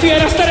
para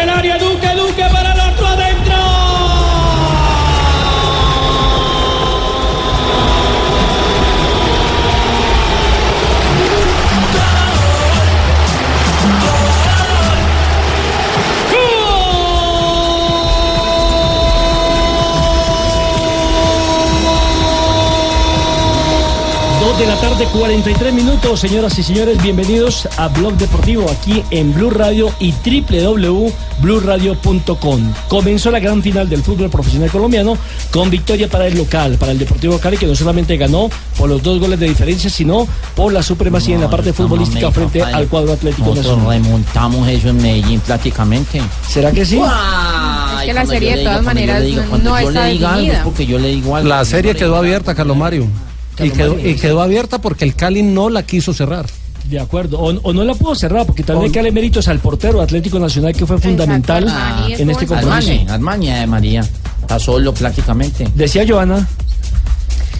la tarde, 43 minutos, señoras y señores, bienvenidos a Blog Deportivo aquí en Blue Radio y www.bluradio.com. Comenzó la gran final del fútbol profesional colombiano con victoria para el local, para el Deportivo Cali, que no solamente ganó por los dos goles de diferencia, sino por la supremacía en la parte futbolística frente al cuadro Atlético Nosotros Nacional. remontamos eso en Medellín prácticamente. ¿Será que sí? Es que la serie de todas maneras no está definida. porque yo le digo algo, La serie quedó abierta, Carlos Mario. Y quedó, y quedó abierta porque el Cali no la quiso cerrar. De acuerdo, o, o no la pudo cerrar, porque también hay que darle méritos al portero Atlético Nacional, que fue fundamental Armani en este compromiso. Armani, Armani de María. Está solo prácticamente. Decía Joana.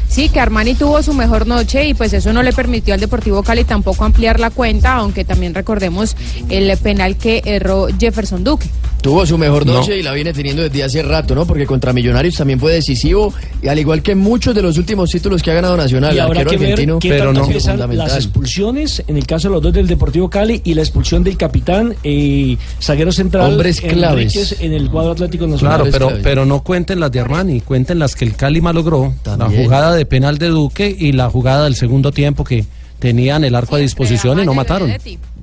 Sí, que Armani tuvo su mejor noche y pues eso no le permitió al Deportivo Cali tampoco ampliar la cuenta, aunque también recordemos el penal que erró Jefferson Duque. Tuvo su mejor No. noche y la viene teniendo desde hace rato, ¿no? Porque contra Millonarios también fue decisivo, y al igual que muchos de los últimos títulos que ha ganado Nacional. Y el habrá arquero que ver argentino, qué pero no. pesan las expulsiones, en el caso de los dos del Deportivo Cali, y la expulsión del capitán eh, zaguero central Hombres claves. En el cuadro Atlético Nacional. Claro, pero, pero no cuenten las de Armani, cuenten las que el Cali malogró. La jugada de penal de Duque y la jugada del segundo tiempo que tenían el arco a disposición y no mataron.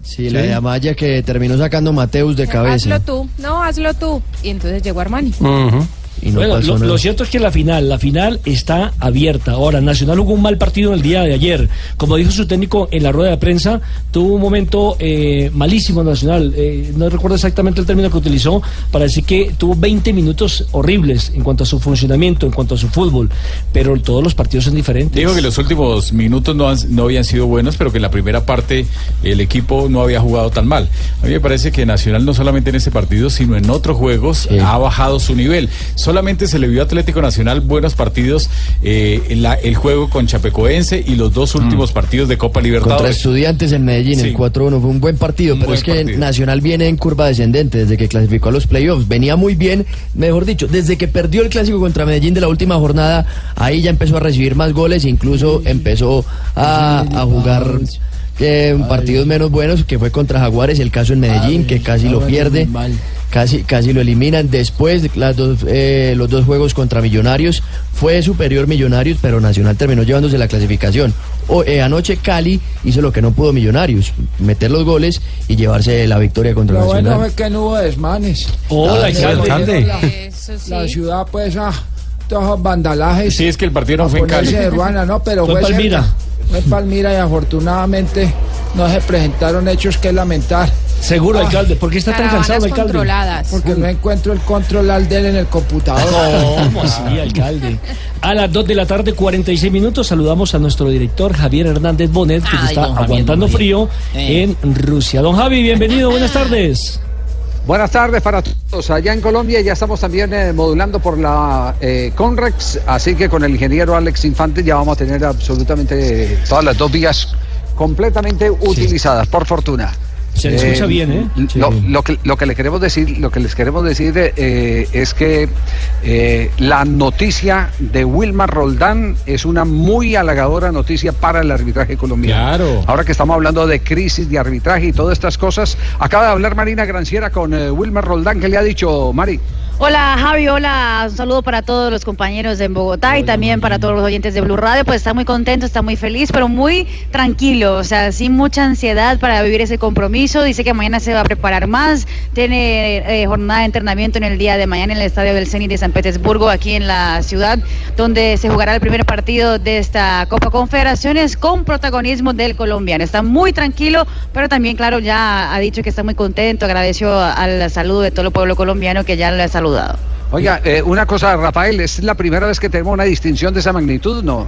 Sí, la de Amaya que terminó sacando Mateus de cabeza. Hazlo tú, no, hazlo tú. Y entonces llegó Armani. Ujú. Y no bueno, pasó lo, nada. lo cierto es que la final, la final está abierta. Ahora, Nacional jugó un mal partido en el día de ayer. Como dijo su técnico en la rueda de prensa, tuvo un momento eh, malísimo Nacional. Eh, no recuerdo exactamente el término que utilizó para decir que tuvo 20 minutos horribles en cuanto a su funcionamiento, en cuanto a su fútbol. Pero todos los partidos son diferentes. Digo que los últimos minutos no, han- no habían sido buenos, pero que en la primera parte el equipo no había jugado tan mal. A mí me parece que Nacional no solamente en este partido, sino en otros juegos Sí. ha bajado su nivel. Solamente se le vio a Atlético Nacional buenos partidos eh, la- el juego con Chapecoense y los dos últimos partidos de Copa Contra Libertadores. estudiantes en Medellín, Sí. el 4-1 fue un buen partido, Un pero buen es que partido. Nacional viene en curva descendente desde que clasificó a los playoffs. Venía muy bien, mejor dicho, desde que perdió el clásico contra Medellín de la última jornada, ahí ya empezó a recibir más goles, incluso empezó a, a jugar eh, partidos menos buenos, que fue contra Jaguares, el caso en Medellín, que casi lo pierde. Casi, casi lo eliminan. Después, de las dos, eh, los dos juegos contra Millonarios, fue superior Millonarios, pero Nacional terminó llevándose la clasificación. O, eh, anoche Cali hizo lo que no pudo Millonarios, meter los goles y llevarse la victoria contra Lo bueno Nacional. es que no hubo desmanes. La ciudad, pues, ah, todos esos vandalajes. Sí, es que el partido no fue en Cali. de ruana, no, pero Fue fue, Palmira. cerca. Fue en Palmira y afortunadamente no se presentaron hechos que lamentar. Seguro, alcalde. ¿Por qué está tan cansado, alcalde? controladas. Porque no encuentro el control al del en el computador. ¿Cómo así, alcalde? A las 2 de la tarde, 46 minutos, saludamos a nuestro director Javier Hernández Bonet, que Ay, está Javier, aguantando frío Eh. en Rusia. Don Javi, bienvenido, buenas tardes. Buenas tardes para todos. Allá en Colombia ya estamos también eh, modulando por la eh, Conrex, así que con el ingeniero Alex Infante ya vamos a tener absolutamente todas las dos vías completamente utilizadas, por fortuna. Se le escucha bien, ¿eh? Lo que, lo que le queremos decir, lo que les queremos decir eh, es que eh, la noticia de Wilmar Roldán es una muy halagadora noticia para el arbitraje colombiano. Claro. Ahora que estamos hablando de crisis de arbitraje y todas estas cosas, acaba de hablar Marina Granciera con eh, Wilmar Roldán. ¿Qué le ha dicho Mari? Hola Javi, hola, un saludo para todos los compañeros en Bogotá y también para todos los oyentes de Blue Radio, pues está muy contento, está muy feliz, pero muy tranquilo, o sea, sin mucha ansiedad para vivir ese compromiso, dice que mañana se va a preparar más, tiene eh, jornada de entrenamiento en el día de mañana en el estadio del Zenit de San Petersburgo, aquí en la ciudad, donde se jugará el primer partido de esta Copa Confederaciones con protagonismo del colombiano, está muy tranquilo, pero también, claro, ya ha dicho que está muy contento, agradeció al saludo de todo el pueblo colombiano que ya le ha saludado. Oiga, eh, una cosa, Rafael, ¿es la primera vez que tenemos una distinción de esa magnitud? No.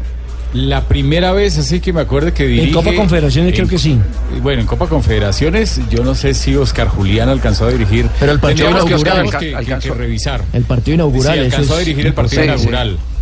La primera vez, así que me acuerdo que dirige... En Copa Confederaciones creo que sí. Bueno, en Copa Confederaciones, yo no sé si Oscar Julián alcanzó a dirigir. Pero el partido que, inaugural Oscar, que- que- alcanzó. que revisar. El partido inaugural. Sí, eso alcanzó a es dirigir el partido sí. inaugural. Sí,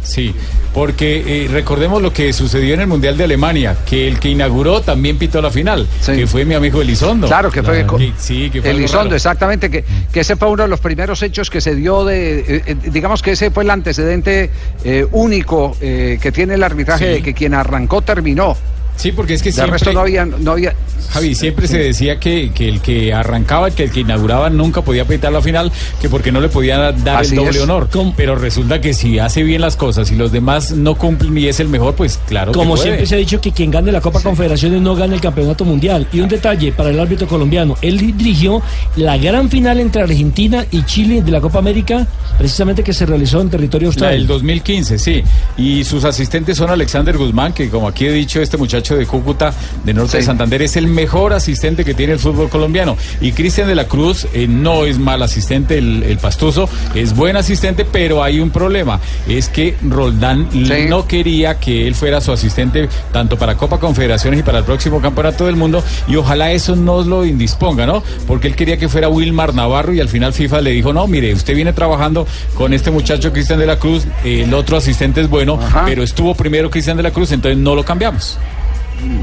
porque eh, recordemos lo que sucedió en el Mundial de Alemania, que el que inauguró también pitó la final, Sí. que fue mi amigo Elizondo. Claro, que fue co- Que- sí, que fue Elizondo, exactamente, que, que ese fue uno de los primeros hechos que se dio de, eh, eh, digamos que ese fue el antecedente eh, único que tiene el arbitraje Sí. de que quien arrancó terminó. Sí, porque es que De siempre... resto no había, no había. Javi, siempre se decía que, que el que arrancaba, que el que inauguraba nunca podía pitar la final, que porque no le podían dar Así el doble es. honor. ¿Cómo? Pero resulta que si hace bien las cosas y los demás no cumplen y es el mejor, pues claro que Como puede. siempre se ha dicho que quien gane la Copa Confederaciones no gana el Campeonato Mundial. Y un detalle para el árbitro colombiano, él dirigió la gran final entre Argentina y Chile de la Copa América, precisamente que se realizó en territorio La del austral. 2015, sí. Y sus asistentes son Alexander Guzmán, que como aquí he dicho, este muchacho de Cúcuta, de Norte Sí. de Santander, es el mejor asistente que tiene el fútbol colombiano. Y Cristian de la Cruz eh, no es mal asistente, el, el pastuso, es buen asistente, pero hay un problema. Es que Roldán Sí. no quería que él fuera su asistente tanto para Copa Confederaciones y para el próximo Campeonato del Mundo. Y ojalá eso no lo indisponga, ¿no? Porque él quería que fuera Wilmar Navarro y al final FIFA le dijo, no, mire, usted viene trabajando con este muchacho Cristian de la Cruz, el otro asistente es bueno, Ajá. pero estuvo primero Cristian de la Cruz, entonces no lo cambiamos.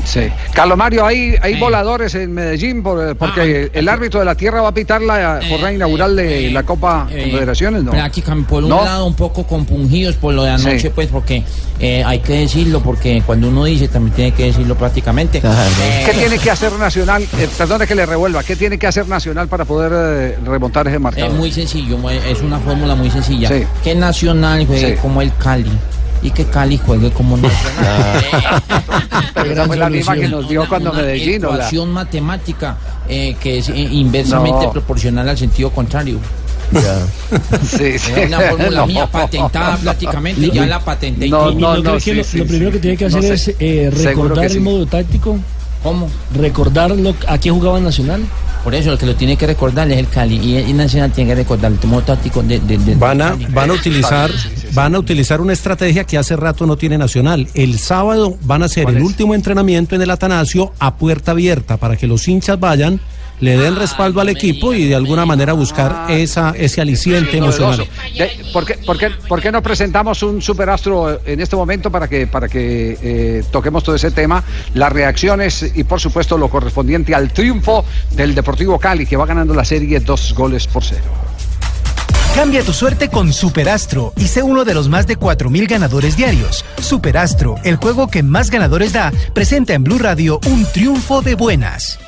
Sí. Carlos Mario, hay, hay Eh. voladores en Medellín por- porque Ah, el árbitro de la tierra va a pitar la jornada Eh, inaugural de eh, la Copa eh, Confederaciones, ¿no? Prácticamente, por un ¿No? lado un poco compungidos por lo de anoche, Sí. pues porque eh, hay que decirlo, porque cuando uno dice también tiene que decirlo prácticamente. Eh, ¿Qué tiene que hacer Nacional? Eh, perdone que le revuelva. ¿Qué tiene que hacer Nacional para poder eh, remontar ese marcador? Es muy sencillo, es una fórmula muy sencilla. Sí. Que Nacional juegue Sí. como el Cali y que Cali juegue como Nacional. Pero esa fue la misma que nos dio Una- cuando una Medellín, ¿o la? ecuación matemática eh, que es eh, inversamente No. proporcional al sentido contrario. Sí, sí. Es una fórmula No. mía patentada prácticamente, ya la patenté. No, ¿Y no, no, sí, lo, sí, lo primero sí. que tiene que No hacer sé. es eh, recordar el sí. modo táctico? ¿Cómo? ¿Recordar lo, a qué jugaba Nacional? Por eso el que lo tiene que recordar es el Cali y, Nacional tiene que recordar el modo táctico de, de- de- Van a, Cali. van a utilizar van a utilizar una estrategia que hace rato no tiene Nacional. El sábado van a hacer ¿Cuál el es? último entrenamiento en el Atanasio a puerta abierta para que los hinchas vayan, le den respaldo al equipo y de alguna manera buscar esa ese aliciente emocional. ¿Por qué, por, qué, por qué no presentamos un superastro en este momento para que, para que eh, toquemos todo ese tema, las reacciones y por supuesto lo correspondiente al triunfo del Deportivo Cali que va ganando la serie dos goles por cero? Cambia tu suerte con Superastro y sé uno de los más de 4.000 ganadores diarios. Superastro, el juego que más ganadores da, presenta en Blue Radio un triunfo de buenas.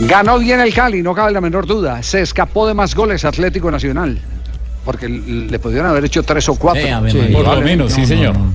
Ganó bien el Cali, no cabe la menor duda. Se escapó de más goles Atlético Nacional. Porque le pudieron haber hecho tres o cuatro. Sí, Ave Sí. Por lo menos, sí No, señor. no.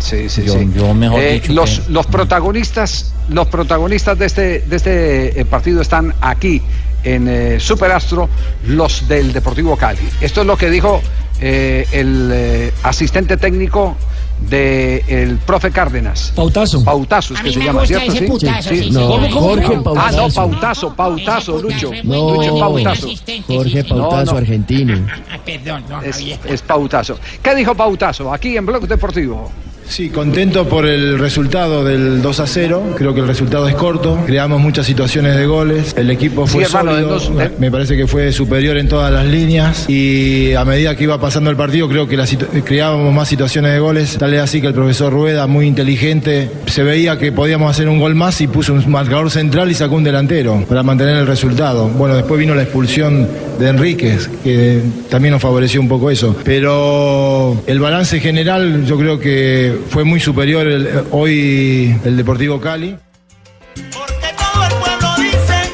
Sí, sí, Yo- sí. yo mejor Eh, dicho los, que- los protagonistas, los protagonistas de este, de este eh, partido están aquí en eh, Superastro, los del Deportivo Cali. Esto es lo que dijo eh, el eh, asistente técnico del profe Cárdenas. Pautazo. Pautazo es que se me llama, gusta ¿cierto? ese putazo, sí. sí, No, sí. ¿Cómo, cómo, Jorge cómo? Pautazo. Ah, no, Pautazo, Pautazo, Lucho. No. Lucho Pautazo. Jorge Pautazo, No, no. argentino. Ah, perdón, no, Es, es Pautazo. ¿Qué dijo Pautazo aquí en Blog Deportivo? Sí, contento por el resultado del 2 a 0. Creo que el resultado es corto. Creamos muchas situaciones de goles. El equipo fue Sí, sólido. dos- Me- parece que fue superior en todas las líneas. Y a medida que iba pasando el partido, creo que la creábamos más situaciones de goles. Tal es así que el profesor Rueda, muy inteligente, se veía que podíamos hacer un gol más y puso un marcador central y sacó un delantero para mantener el resultado. Bueno, después vino la expulsión de Enríquez, que también nos favoreció un poco eso. Pero el balance general, yo creo que fue muy superior el- hoy el Deportivo Cali.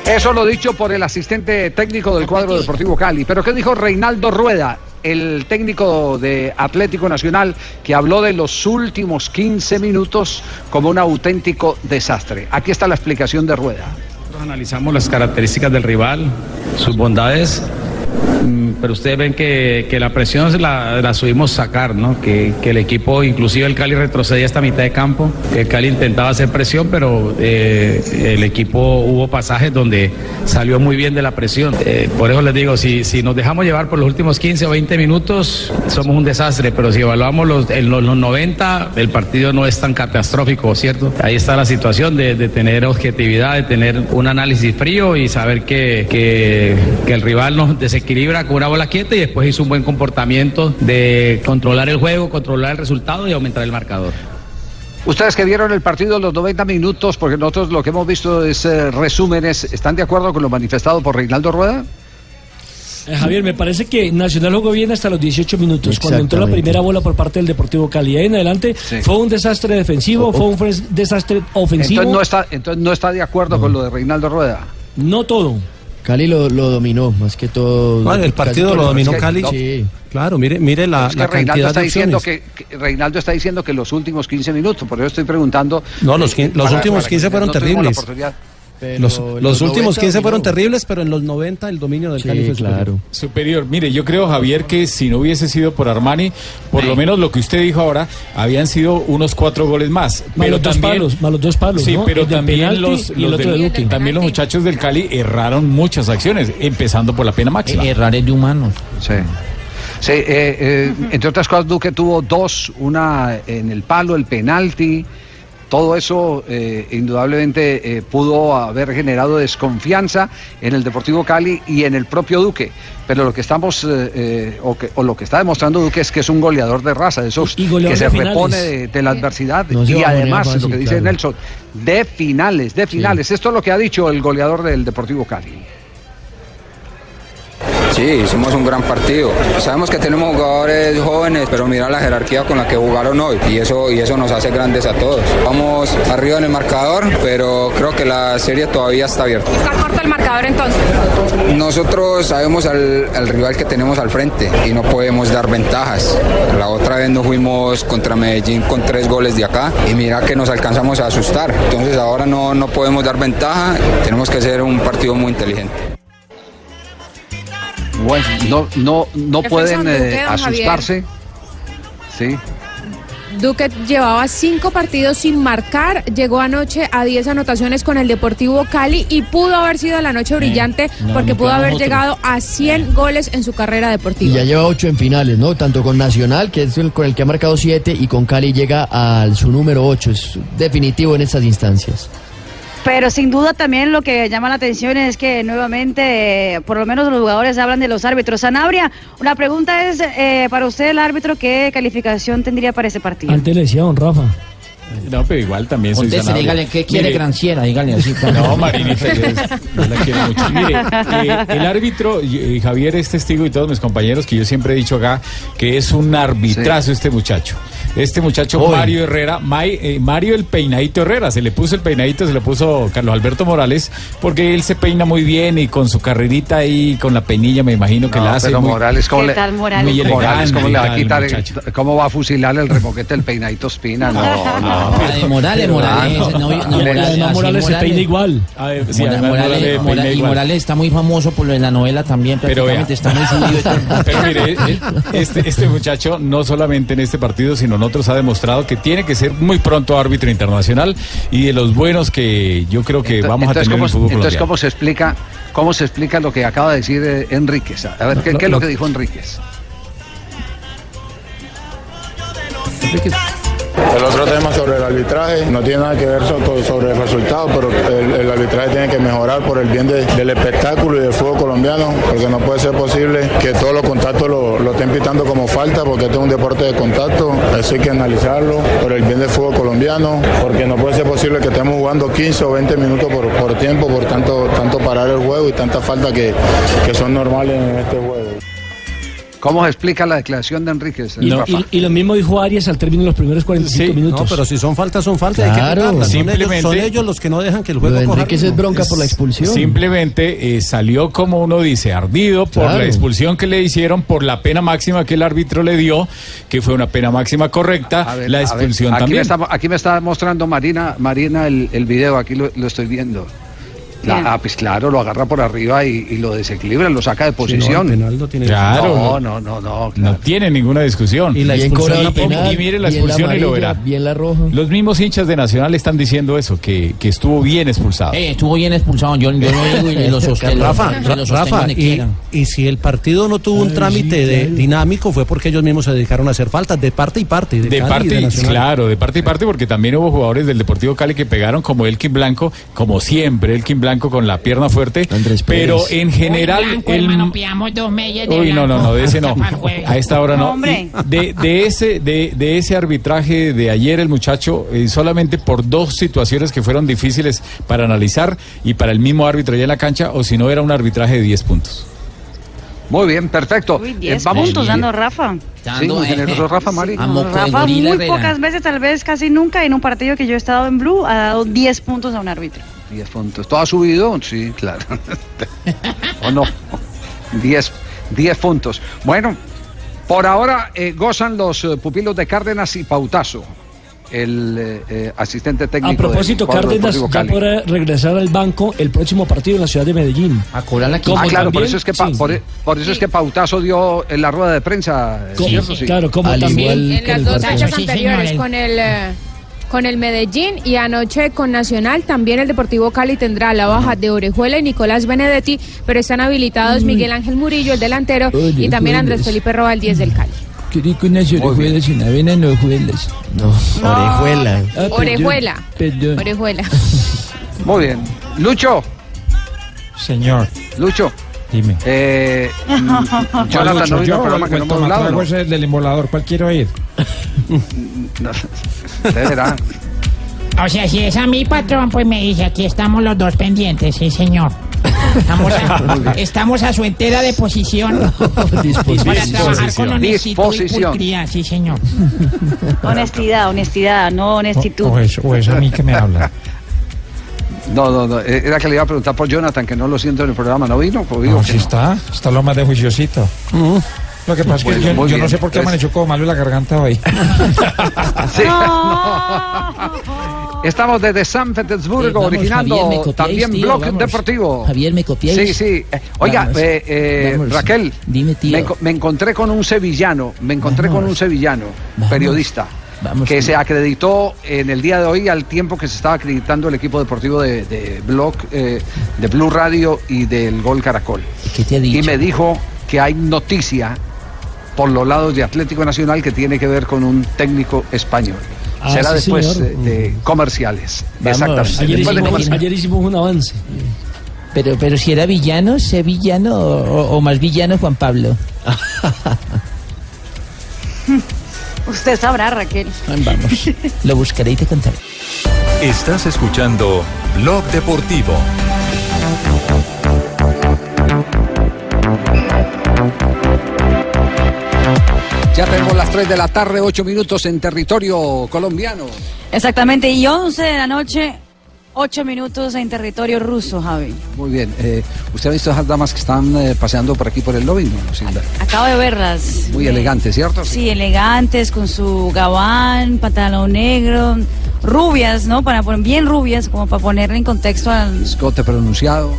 Eso lo dicho por el asistente técnico del cuadro Deportivo Cali. Pero ¿qué dijo Reinaldo Rueda, el técnico de Atlético Nacional, que habló de los últimos 15 minutos como un auténtico desastre? Aquí está la explicación de Rueda. Nosotros analizamos las características del rival, sus bondades, pero ustedes ven que, que la presión la, la subimos sacar, ¿no? Que, que el equipo, inclusive el Cali retrocedía hasta mitad de campo, el Cali intentaba hacer presión, pero eh, el equipo hubo pasajes donde salió muy bien de la presión. Eh, por eso les digo, si, si nos dejamos llevar por los últimos 15 o 20 minutos, somos un desastre, pero si evaluamos los, en los, los 90, el partido no es tan catastrófico, ¿cierto? Ahí está la situación de, de tener objetividad, de tener un análisis frío y saber que, que, que el rival nos desequilibra con una bola quieta y después hizo un buen comportamiento de controlar el juego, controlar el resultado y aumentar el marcador. Ustedes que vieron el partido los 90 minutos, porque nosotros lo que hemos visto es eh, resúmenes, ¿están de acuerdo con lo manifestado por Reinaldo Rueda? Eh, Javier, me parece que Nacional jugó bien hasta los 18 minutos, cuando entró la primera bola por parte del Deportivo Cali. Ahí en adelante fue un desastre defensivo, fue un desastre ofensivo. Entonces no está, entonces no está de acuerdo con lo de Reinaldo Rueda. No todo. Cali lo, lo dominó, más que todo. Bueno, el casi partido lo el- dominó Cali. Sí. Claro, mire, mire la, Es que la Reinaldo cantidad está de diciendo opciones. que, que Reinaldo está diciendo que los últimos 15 minutos, por eso estoy preguntando. No, los, eh, quin- los para- últimos para que 15 fueron no terribles. Los, los últimos 15 fueron dominó. terribles, pero en los 90 el dominio del Cali fue superior. Superior. Mire, yo creo, Javier, que si no hubiese sido por Armani, por lo menos lo que usted dijo ahora, habían sido unos cuatro goles más. Más los dos palos, más los dos palos, Sí, ¿no? pero también los, del- también los muchachos del Cali erraron muchas acciones, empezando por la pena máxima. Errar es de humanos. Sí. Sí, eh, eh, entre otras cosas, Duque tuvo dos, una en el palo, el penalti. Todo eso eh, indudablemente eh, pudo haber generado desconfianza en el Deportivo Cali y en el propio Duque. Pero lo que estamos, eh, eh, o, que- o lo que está demostrando Duque es que es un goleador de raza, de esos que se finales. repone de, de la adversidad. No y además, fácil, lo que dice claro. Nelson, de finales, de finales. Esto es lo que ha dicho el goleador del Deportivo Cali. Sí, hicimos un gran partido. Sabemos que tenemos jugadores jóvenes, pero mira la jerarquía con la que jugaron hoy y eso, y eso nos hace grandes a todos. Vamos arriba en el marcador, pero creo que la serie todavía está abierta. ¿Está corto el marcador entonces? Nosotros sabemos al, al rival que tenemos al frente y no podemos dar ventajas. La otra vez nos fuimos contra Medellín con tres goles de acá y mira que nos alcanzamos a asustar. Entonces ahora no, no podemos dar ventaja, tenemos que hacer un partido muy inteligente. Bueno, no, no, no pueden eh, Duque, asustarse. Sí. Duque llevaba cinco partidos sin marcar, llegó anoche a 10 anotaciones con el Deportivo Cali y pudo haber sido la noche brillante no, porque pudo haber llegado a 100 goles en su carrera Y deportiva. ya lleva ocho en finales, ¿no? Tanto con Nacional, que es el con el que ha marcado siete, y con Cali llega al su número ocho. Es definitivo en estas instancias. Pero sin duda también lo que llama la atención es que nuevamente, eh, por lo menos los jugadores hablan de los árbitros. Sanabria, una pregunta es eh, para usted el árbitro, ¿qué calificación tendría para ese partido? Antes le decía don Rafa. No, pero igual también soy Sanabria. dígale qué quiere Mire, Granciera, dígale así. No, Marinita, yo la quiero mucho. Mire, eh, el árbitro, y- y Javier es testigo y todos mis compañeros que yo siempre he dicho acá que es un arbitrazo este muchacho. Este muchacho Hoy. Mario Herrera, eh, Mario el peinadito Herrera, se le puso el peinadito, se le puso Carlos Alberto Morales, porque él se peina muy bien y con su carrerita ahí, con la peinilla me imagino que No, la hace. pero muy- Morales, ¿cómo ¿Qué le- tal Morales? Muy elegante, Morales, ¿cómo le va a quitar, el- muchacho. cómo va a fusilar el remoquete del peinadito Espina? No, no. Morales, Morales, no, no, Y Morales, Morales se peina igual. Ver, sí, Morales, Morales y. Morales está muy famoso por lo de la novela también, Pero está muy subido. Pero mire, este, este muchacho no solamente en este partido, sino con otros ha demostrado que tiene que ser muy pronto árbitro internacional y de los buenos que yo creo que vamos a tener en ¿cómo, el fútbol entonces, colombiano. ¿cómo se explica cómo se explica lo que acaba de decir eh, Enríquez? A ver, ¿qué, qué es lo que dijo Enríquez? El otro tema sobre el arbitraje no tiene nada que ver so- sobre el resultado, pero el, arbitraje tiene que mejorar por el bien de- del espectáculo y del fútbol colombiano, porque no puede ser posible que todos los contactos lo, lo estén pitando como falta, porque este es un deporte de contacto, eso hay que analizarlo por el bien del fútbol colombiano, porque no puede ser posible que estemos jugando 15 o 20 minutos por, por tiempo, por tanto, tanto parar el juego y tantas faltas que, que son normales en este juego. ¿Cómo se explica la declaración de Enríquez? Y, Rafa? y- y lo mismo dijo Arias al término de los primeros 45 minutos. No, pero si son faltas, son faltas. hay que Claro. pitarlas. Son, ellos, Simplemente- son ellos los que no dejan que el juego coja ritmo. Simplemente eh, salió, como uno dice, ardido por Claro. la expulsión que le hicieron, por la pena máxima que el árbitro le dio, que fue una pena máxima correcta, A ver, la a ver, expulsión aquí también. Me está, aquí me está mostrando Marina, Marina el, el video, aquí lo, lo estoy viendo. La- ah, pues claro, lo agarra por arriba y, y lo desequilibra, lo saca de posición. el penal no tiene Claro, no, no. no, no, tiene ninguna discusión. Y la expulsión Y- penal, y mire la expulsión y lo verá. bien la roja. Los mismos hinchas de Nacional están diciendo eso, que, que estuvo bien expulsado. Eh, estuvo bien expulsado, yo, yo lo digo y lo sostengo. Rafa, se lo sostengo Rafa y, y si el partido no tuvo un trámite de, dinámico fue porque ellos mismos se dedicaron a hacer faltas de parte y parte. De, De Cali y parte, de claro, de parte y parte, porque también hubo jugadores del Deportivo Cali que pegaron, como Elkin Blanco, como siempre, Elkin Blanco con la pierna fuerte. pero en general. Blanco, el- hermano, pillamos dos de Uy, no, no, no, de ese no. A esta hora no. De, de ese, de, de ese arbitraje de ayer, el muchacho, eh, solamente por dos situaciones que fueron difíciles para analizar y para el mismo árbitro ya en la cancha, o si no, era un arbitraje de 10 puntos. Muy bien, perfecto. Uy, Eh, 10 vamos- puntos dando Rafa. Sí, muy generoso Rafa Mari. Rafa muy pocas veces, tal vez casi nunca, en un partido que yo he estado en Blue, ha dado 10 puntos a un árbitro. 10 puntos. ¿Todo ha subido? Sí, claro. ¿O no? 10, 10 puntos. Bueno, por ahora eh, gozan los eh, pupilos de Cárdenas y Pautazo, el eh, eh, asistente técnico A propósito, del Cárdenas ya podrá regresar al banco el próximo partido en la ciudad de Medellín. A cobrar la Ah, claro, por eso es que, pa- por, e- por eso es que Pautazo dio en la rueda de prensa, Sí, ¿cierto? sí, claro, como Al también- igual En las dos fechas Sí, anteriores con el eh, con el Medellín y anoche con Nacional también el Deportivo Cali tendrá la baja de Orejuela y Nicolás Benedetti, pero están habilitados Miguel Ángel Murillo, el delantero, y también Andrés Felipe Roa, el 10 del Cali. Quería con unas orejuelas y una vena en orejuelas. No, orejuela. Ah, perdón, Orejuela. Perdón. Orejuela. Muy bien. Lucho, Señor, Lucho. dime. Eh, Jonathan no el no hemos hablado. tomatrago ¿no? ese del embolador, ¿cuál quiero ir? No, O sea, si es a mi patrón, pues me dice, aquí estamos los dos pendientes, sí, señor. Estamos a, estamos a su entera disposición para trabajar con honestitud y Disposición. pulcritud, sí, señor. Honestidad, honestidad, no honestitud. O es, o es a mí que me habla. No, no, no. Era que le iba a preguntar por Jonathan, que no lo siento en el programa. ¿No vino? Pues No, sí no. está, está lo más de juiciosito. Lo que pasa es que Bueno, yo, no sé por qué Entonces- amaneció como malo la garganta hoy. Sí, Estamos desde San Petersburgo, Eh, vamos, originando Javier, me copiáis, también tío, Blog vamos. Deportivo. Javier, ¿me copiáis? Sí, sí. Eh, Oiga, Vamos. eh, eh, Vamos. Raquel, Dime, tío. me, enco- me encontré con un sevillano, me encontré con un sevillano, Vamos. periodista, Vamos, que tío. se acreditó en el día de hoy al tiempo que se estaba acreditando el equipo deportivo de, de Blog, eh, de Blue Radio y del Gol Caracol. ¿Qué te ha dicho? Y me dijo que hay noticia por los lados de Atlético Nacional que tiene que ver con un técnico español. Ah, Será sí, después señor. de, comerciales. Vamos. Exactamente. Ayer después de hicimos, comerciales. ayer hicimos un avance. Pero, pero si era villano, sé villano o, o más villano Juan Pablo. Usted sabrá, Raquel. Vamos, lo buscaré y te contaré. Estás escuchando Blog Deportivo. Ya tenemos las 3 de la tarde, 8 minutos en territorio colombiano. Exactamente, y 11 de la noche, 8 minutos en territorio ruso, Javi. Muy bien. eh, ¿Usted ha visto esas damas que están eh, paseando por aquí por el lobby? No? Acabo de verlas. Muy Eh, elegante, ¿cierto? Sí, elegantes, con su gabán, pantalón negro, rubias, ¿no? Para poner bien rubias, como para ponerle en contexto al... Escote pronunciado.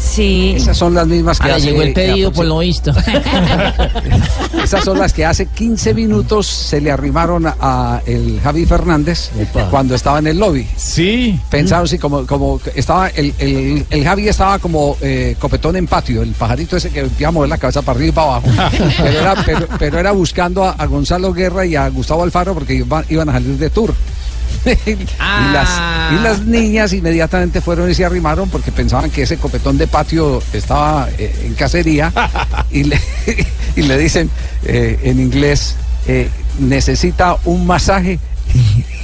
Sí. Esas son las mismas que Ah, le hace- llegó el pedido por lo visto. Esas son las que hace 15 minutos se le arrimaron a, a el Javi Fernández cuando estaba en el lobby. Sí. Pensaron, sí, como, como estaba, el, el, el Javi estaba como eh, copetón en patio, el pajarito ese que iba a mover la cabeza para arriba y para abajo. Pero era, pero, pero era buscando a, a Gonzalo Guerra y a Gustavo Alfaro porque iban, iban a salir de tour. Y, las, y las niñas inmediatamente fueron y se arrimaron porque pensaban que ese copetón de patio estaba eh, en cacería y le, y le dicen eh, en inglés, eh, necesita un masaje.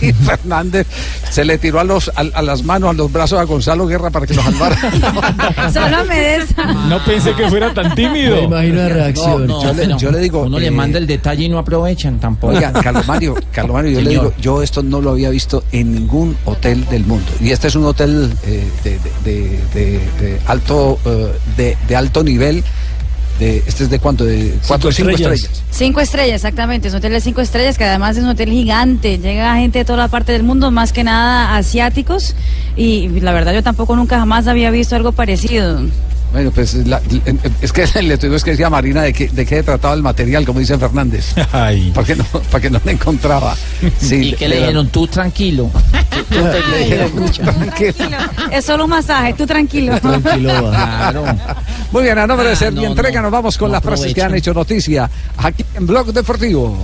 Y Fernández se le tiró a, los, a, a las manos, a los brazos a Gonzalo Guerra para que lo salvara. Solo me des. No pensé que fuera tan tímido. Me imagino la reacción. No, yo, le, pero yo le digo. Uno le eh, manda el detalle y no aprovechan tampoco. Oiga, Carlos Mario, Carlos Mario, yo le digo, yo esto no lo había visto en ningún hotel del mundo. Y este es un hotel eh, de, de- de- de alto eh, de, de alto nivel. De, este es de cuánto, de cuatro cinco estrellas. estrellas. Cinco estrellas, exactamente. Es un hotel de cinco estrellas que además es un hotel gigante. Llega gente de toda la parte del mundo, más que nada asiáticos. Y la verdad yo tampoco nunca jamás había visto algo parecido. Bueno, pues la- es que le tuvimos que decir a Marina de qué de qué trataba el material, como dice Fernández. Ay. Para que no, para que no le encontraba. Sí, y que le dijeron, tú tranquilo. le dijeron, tranquilo. Es solo un masaje, tú tranquilo. Claro. Muy bien, a nombre de Ah, Servi no, Entrega no. nos vamos con No las frases que han hecho noticia aquí en Blog Deportivo.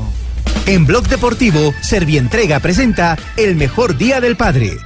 En Blog Deportivo, Servientrega presenta El mejor día del padre.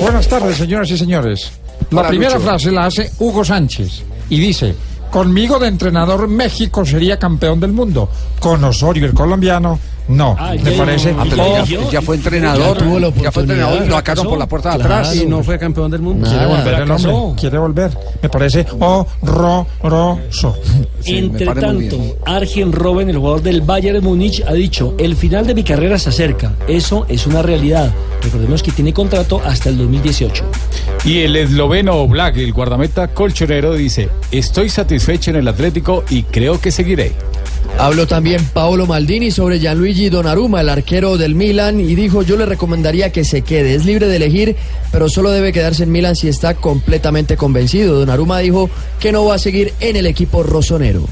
Buenas tardes, señoras y señores. La primera Lucho. frase la hace Hugo Sánchez y dice, conmigo de entrenador México sería campeón del mundo. Con Osorio, el colombiano, no. Ah, Me ya- parece... Ah, pero ya, ya fue entrenador, Ya tuvo la ya fue entrenador y lo sacaron por la puerta de Claro. atrás. Y no fue campeón del mundo. quiere volver el hombre, quiere volver. Me parece horroroso. Sí, Entre tanto. Arjen Robben, el jugador del Bayern de Múnich, ha dicho, el final de mi carrera se acerca. Eso es una realidad. Recordemos que tiene contrato hasta el 2018. Y el esloveno Black, el guardameta colchonero, dice: Estoy satisfecho en el Atlético y creo que seguiré. Habló también Paolo Maldini sobre Gianluigi Donnarumma, el arquero del Milan, y dijo, yo le recomendaría que se quede. Es libre de elegir, pero solo debe quedarse en Milan si está completamente convencido. Donnarumma dijo que no va a seguir en el equipo rosonero.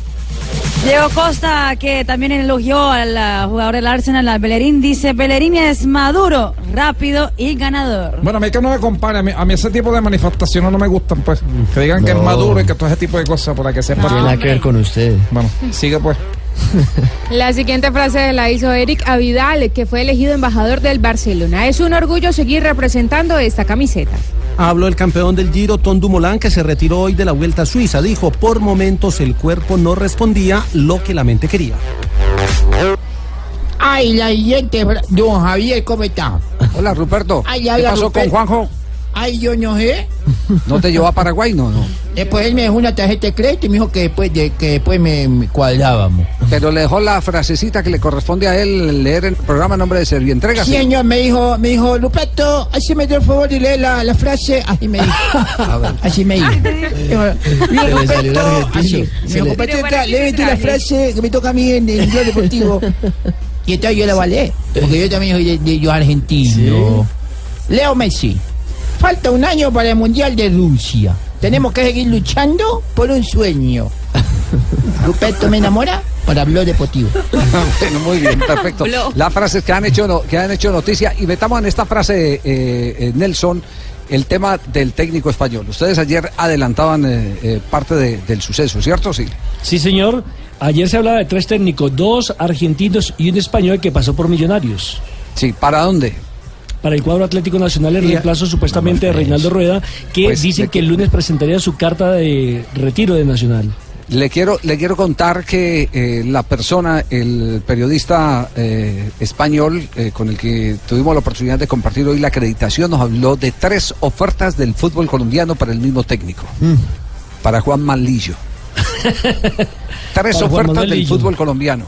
Diego Costa, que también elogió al ah, jugador del Arsenal, al Bellerín, dice, Bellerín es maduro, rápido y ganador. Bueno, a mí que no me compare, a mí, a mí ese tipo de manifestaciones no me gustan, pues. Que digan que es maduro y que todo ese tipo de cosas para que sepa. No tiene nada que ver con usted. Bueno, sigue pues. La siguiente frase la hizo Eric Avidal, que fue elegido embajador del Barcelona. Es un orgullo seguir representando esta camiseta. Habló el campeón del Giro, Tom Dumoulin, que se retiró hoy de la Vuelta a Suiza. Dijo, por momentos el cuerpo no respondía lo que la mente quería. Ay, la siguiente, don Javier, ¿cómo está? Hola, Ruperto. Ay, ¿Qué pasó con. Juanjo? Ay, yo no sé. ¿No te llevó a Paraguay? No, no. Después él me dejó una tarjeta de crédito y me dijo que después, de, que después me, me cuadrábamos. Pero le dejó la frasecita que le corresponde a él leer en el programa en nombre de Servientrega. Sí, señor, me dijo, me dijo, Lupeto, así me dio el favor de leer la, la frase. Así me dijo. Así me dijo. "Mira, Lupeto", así. Me dijo, léete la frase que me toca a mí en el blog deportivo. Y entonces yo la voy a leer, porque yo también soy de, de- yo argentino. Leo Messi. Falta un año para el Mundial de Rusia. Tenemos que seguir luchando por un sueño. Ruperto me enamora para Blog Deportivo. bueno, muy bien, perfecto. Las frases que han hecho, no- que han hecho noticia y metamos en esta frase, eh, eh, Nelson, el tema del técnico español. Ustedes ayer adelantaban eh, eh, parte de- del suceso, ¿cierto? Sí. Sí, señor. Ayer se hablaba de tres técnicos, dos argentinos y un español que pasó por Millonarios. Sí, ¿para dónde? Para el cuadro Atlético Nacional el reemplazo supuestamente de Reinaldo Rueda, que Pues, dicen que el lunes presentaría su carta de retiro de Nacional. Le quiero, le quiero contar que eh, la persona, el periodista eh, español eh, con el que tuvimos la oportunidad de compartir hoy la acreditación, nos habló de tres ofertas del fútbol colombiano para el mismo técnico, para Juan Malillo. tres Para ofertas del fútbol colombiano.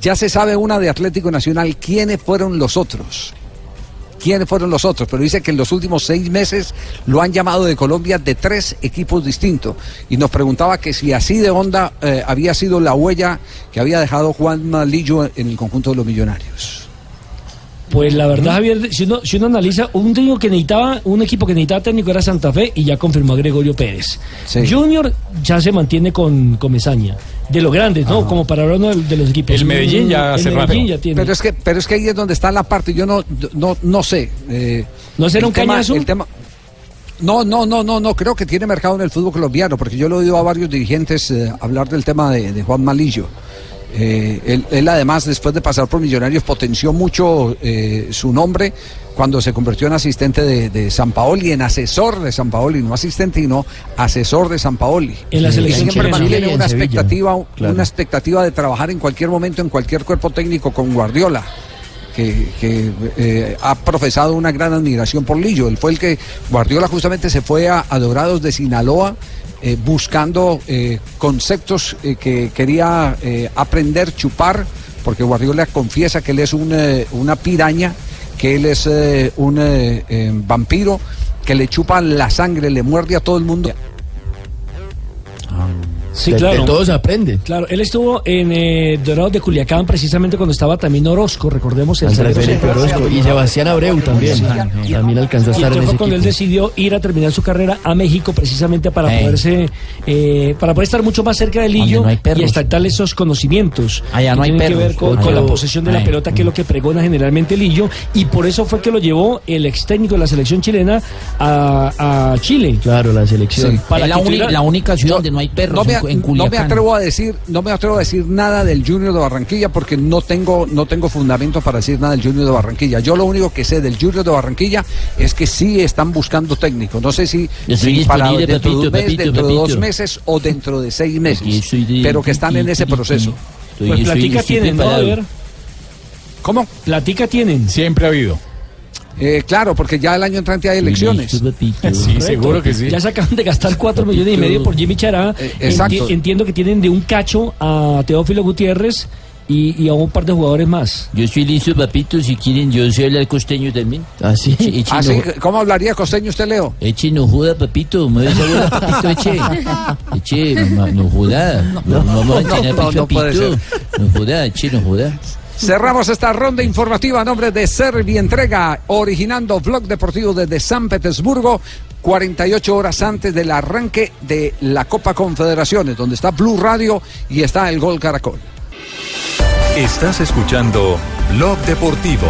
Ya se sabe una de Atlético Nacional. ¿Quiénes fueron los otros? Quiénes fueron los otros, pero dice que en los últimos seis meses lo han llamado de Colombia de tres equipos distintos. Y nos preguntaba que si así de onda eh, había sido la huella que había dejado Juan Malillo en el conjunto de los millonarios. Pues la verdad, Javier, si uno, si uno analiza, un técnico que necesitaba, un equipo que necesitaba técnico era Santa Fe y ya confirmó a Gregorio Pérez. Junior ya se mantiene con, con Mesaña. De los grandes, ¿no? Como para hablar uno de, de los equipos. El Medellín ya El Medellín rato. ya tiene. Pero es que, pero es que ahí es donde está la parte. Yo no, no, no sé. eh, ¿No será el un tema- cañazo? el tema- no, no, no, no, no. Creo que tiene mercado en el fútbol colombiano, porque yo lo he oído a varios dirigentes eh, hablar del tema de, de Juan Malillo. Eh, él, él además, después de pasar por Millonarios, potenció mucho eh, su nombre cuando se convirtió en asistente de, de San Paoli, en asesor de San Paoli, no asistente, sino asesor de San Paoli. En la selección siempre mantiene una expectativa, claro. una expectativa de trabajar en cualquier momento, en cualquier cuerpo técnico con Guardiola. Que, que, eh, ha profesado una gran admiración por Lillo. Él fue el que Guardiola justamente se fue a, a Dorados de Sinaloa eh, buscando eh, conceptos eh, que quería aprender, chupar, porque Guardiola confiesa que él es un, una piraña, que él es un vampiro, que le chupa la sangre, le muerde a todo el mundo. Sí, De- claro. de todo se aprende. Claro, él estuvo en eh, Dorados de Culiacán precisamente cuando estaba también Orozco, recordemos el Andrés Felipe. Orozco y Sebastián Abreu también. También alcanzó a Y estar en entonces ese fue cuando él decidió ir a terminar su carrera a México precisamente para Eh. poderse eh, para poder estar mucho más cerca del Lillo no y extractarle esos conocimientos Allá que no hay tienen que ver con, la posesión de la pelota que es lo que pregona generalmente Lillo y por eso fue que lo llevó el ex técnico de la selección chilena a, a Chile Claro, la selección. Sí. para es la, tuviera- única ciudad donde no hay perros No en, no me atrevo a decir, no me atrevo a decir nada del Junior de Barranquilla porque no tengo, no tengo fundamento para decir nada del Junior de Barranquilla. Yo lo único que sé del Junior de Barranquilla es que sí están buscando técnico. No sé si, si para dentro de un mes, dentro de dos meses o dentro de seis meses. de- Pero que están en ese proceso. Pues platica tienen, ¿no? A preparado. ver. ¿Cómo? Platica tienen. Siempre ha habido. Eh, claro, porque ya el año entrante hay elecciones. Sí, Correcto. seguro que sí. Ya se acaban de gastar 4 millones y medio por Jimmy Chará. Eh, exacto. Enti- entiendo que tienen de un cacho a Teófilo Gutiérrez y, y a un par de jugadores más. Yo estoy listo, papito. Si quieren, yo sé hablar costeño también. ¿Ah, sí? Eche, eche, ¿Ah, sí? no, ¿Cómo hablaría costeño usted, Leo? eche, no joda, papito. Mueve esa bola, papito, eche. Eche, no joda. No, no, a no, entrenar, no, no. No. Cerramos esta ronda informativa a nombre de Servientrega, originando Blog Deportivo desde San Petersburgo, 48 horas antes del arranque de la Copa Confederaciones, donde está Blue Radio y está el Gol Caracol. Estás escuchando Blog Deportivo.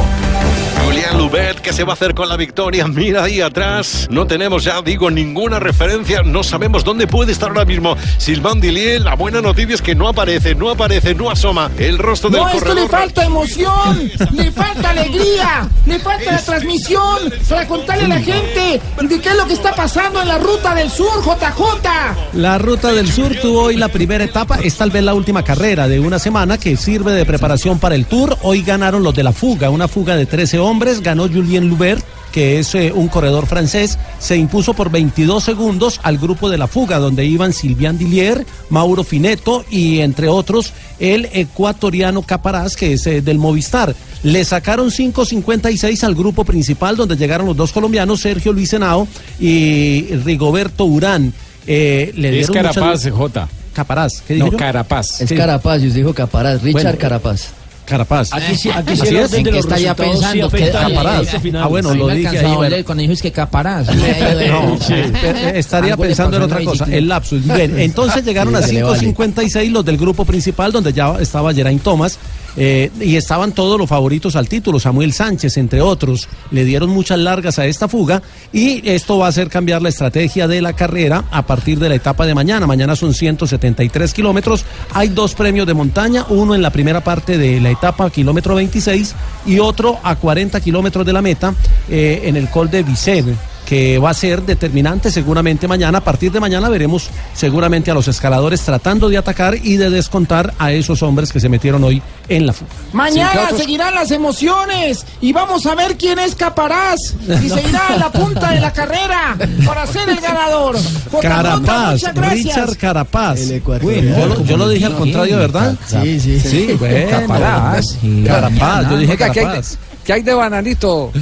Julián Lubet, ¿qué se va a hacer con la victoria? Mira ahí atrás. No tenemos ya, digo, ninguna referencia. No sabemos dónde puede estar ahora mismo Silván Dillier. La buena noticia es que no aparece, no aparece, no asoma el rostro del No, esto corredor. le falta emoción, le falta alegría, le falta la transmisión para contarle a la gente de qué es lo que está pasando en la ruta del sur, JJ. La Ruta del Sur tuvo hoy la primera etapa, es tal vez la última carrera de una semana que sirve de preparación para el Tour. Hoy ganaron los de la fuga, una fuga de 13 hombres, ganó Julien Lubert que es eh, un corredor francés, se impuso por 22 segundos al grupo de la fuga, donde iban Silvian Dillier, Mauro Fineto y entre otros el ecuatoriano Caparaz, que es eh, del Movistar. Le sacaron 5.56 al grupo principal, donde llegaron los dos colombianos, Sergio Luis Henao y Rigoberto Urán. Eh, le Es muchas- Carapaz, J. Caparaz, ¿qué No, yo? Carapaz. Es Sí. Carapaz, y usted dijo Caparaz, Richard Bueno, Carapaz. Carapaz. Aquí sí, aquí sí es. orden ¿En de qué los está ya pensando? ¿Qué- afecta Caparaz? este. Ah, bueno, lo dije ahí. bueno. cuando dijo es que caparaz. No, sí, eh, estaría Algo le pensando en otra cosa, el lapsus. Bien, entonces llegaron a Sí, se le vale. 5.56 los del grupo principal, donde ya estaba Geraint Thomas, eh, y estaban todos los favoritos al título, Samuel Sánchez, entre otros. Le dieron muchas largas a esta fuga, y esto va a hacer cambiar la estrategia de la carrera a partir de la etapa de mañana. Mañana son 173 kilómetros. Hay dos premios de montaña, uno en la primera parte de la etapa, kilómetro 26, y otro a 40 kilómetros de la meta, eh, en el col de Vicente que va a ser determinante seguramente mañana. A partir de mañana veremos seguramente a los escaladores tratando de atacar y de descontar a esos hombres que se metieron hoy en la fuga. Mañana Sí, seguirán las emociones y vamos a ver quién es Caparaz y se irá a la punta de la carrera para ser el ganador. Carapaz. Richard Carapaz. El Bueno, yo, lo, yo lo dije al contrario, ¿verdad? Sí, sí. Sí, bueno. Caparaz. Carapaz, yo dije Oiga, ¿qué hay, de, Carapaz. qué hay de bananito?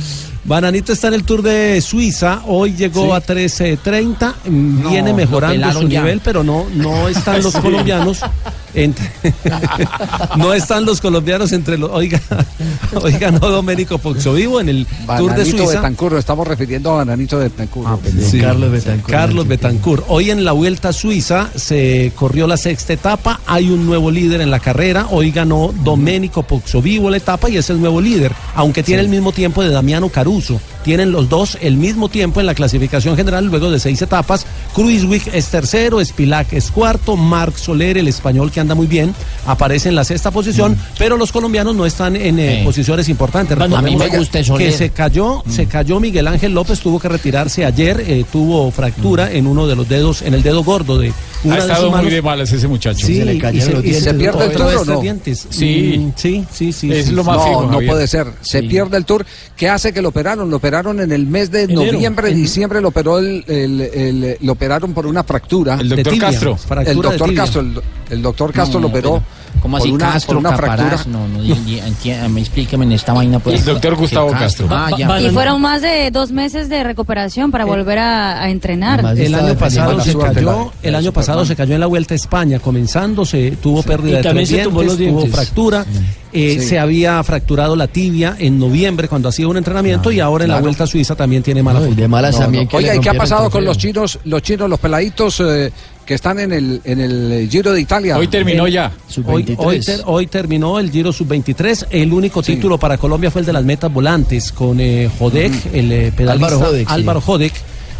Bananito está en el Tour de Suiza, hoy llegó a 13.30, mm, viene mejorando su ya. nivel, pero no, no están los colombianos Entre- no están los colombianos entre los. Oiga, oiga, no Domenico Poxovivo en el Tour de Bananito Suiza. Betancur, lo estamos refiriendo a Bananito Betancur. Sí. Carlos Betancourt. Carlos Betancourt. Hoy en la Vuelta a Suiza se corrió la sexta etapa. Hay un nuevo líder en la carrera. Hoy ganó Domenico Pozzovivo la etapa y es el nuevo líder, aunque tiene el mismo tiempo de Damiano Caruso. Tienen los dos el mismo tiempo en la clasificación general luego de seis etapas. Kruiswijk es tercero, Spilac es cuarto, Marc Soler, el español que anda muy bien, aparece en la sexta posición, pero los colombianos no están en eh, posiciones importantes. A mí me que- gusta que Soler. se cayó, se cayó Miguel Ángel López, tuvo que retirarse ayer, eh, tuvo fractura en uno de los dedos, en el dedo gordo de una Ha de sus estado muy de malas ese muchacho. Sí, Se le cayeron los y dientes. ¿Se pierde el tour o no? dientes. Sí. Mm, sí, sí, sí. Es sí, lo más No, fijo, no puede ser. Se Sí. pierde el tour. ¿Qué hace que lo operaron? Lo operaron en el mes de Enero. noviembre, En- diciembre lo operó el, el- el- lo operaron por una fractura. El De doctor tibia, Castro. fractura el de doctor tibia. Castro, el, el doctor Castro No, lo operó. pero, ¿Cómo por así una, Castro, por una Caparaz? fractura. No, no, me explíqueme en esta vaina. Pues. El doctor Gustavo ¿Qué Castro. Ah, ya. Y fueron más de dos meses de recuperación para volver a, a entrenar. El año pasado se cayó, la- el año pasado se cayó en la Vuelta a España, comenzando, se tuvo pérdida Y de también tres dientes, tuvo fractura, eh, Sí. se había fracturado la tibia en noviembre cuando hacía un entrenamiento y ahora en la. Vuelta a Suiza también tiene mala No, de malas No, no. también que Oiga, ¿y qué ha pasado con los chinos, los chinos, los peladitos eh, que están en el, en el Giro de Italia? Hoy terminó ya. Hoy, Sub-23. hoy ter- hoy terminó el Giro Sub-23. El único título para Colombia fue el de las metas volantes con eh, Jodek, el eh, pedalista Álvaro Jodek, sí. Álvaro Jodek,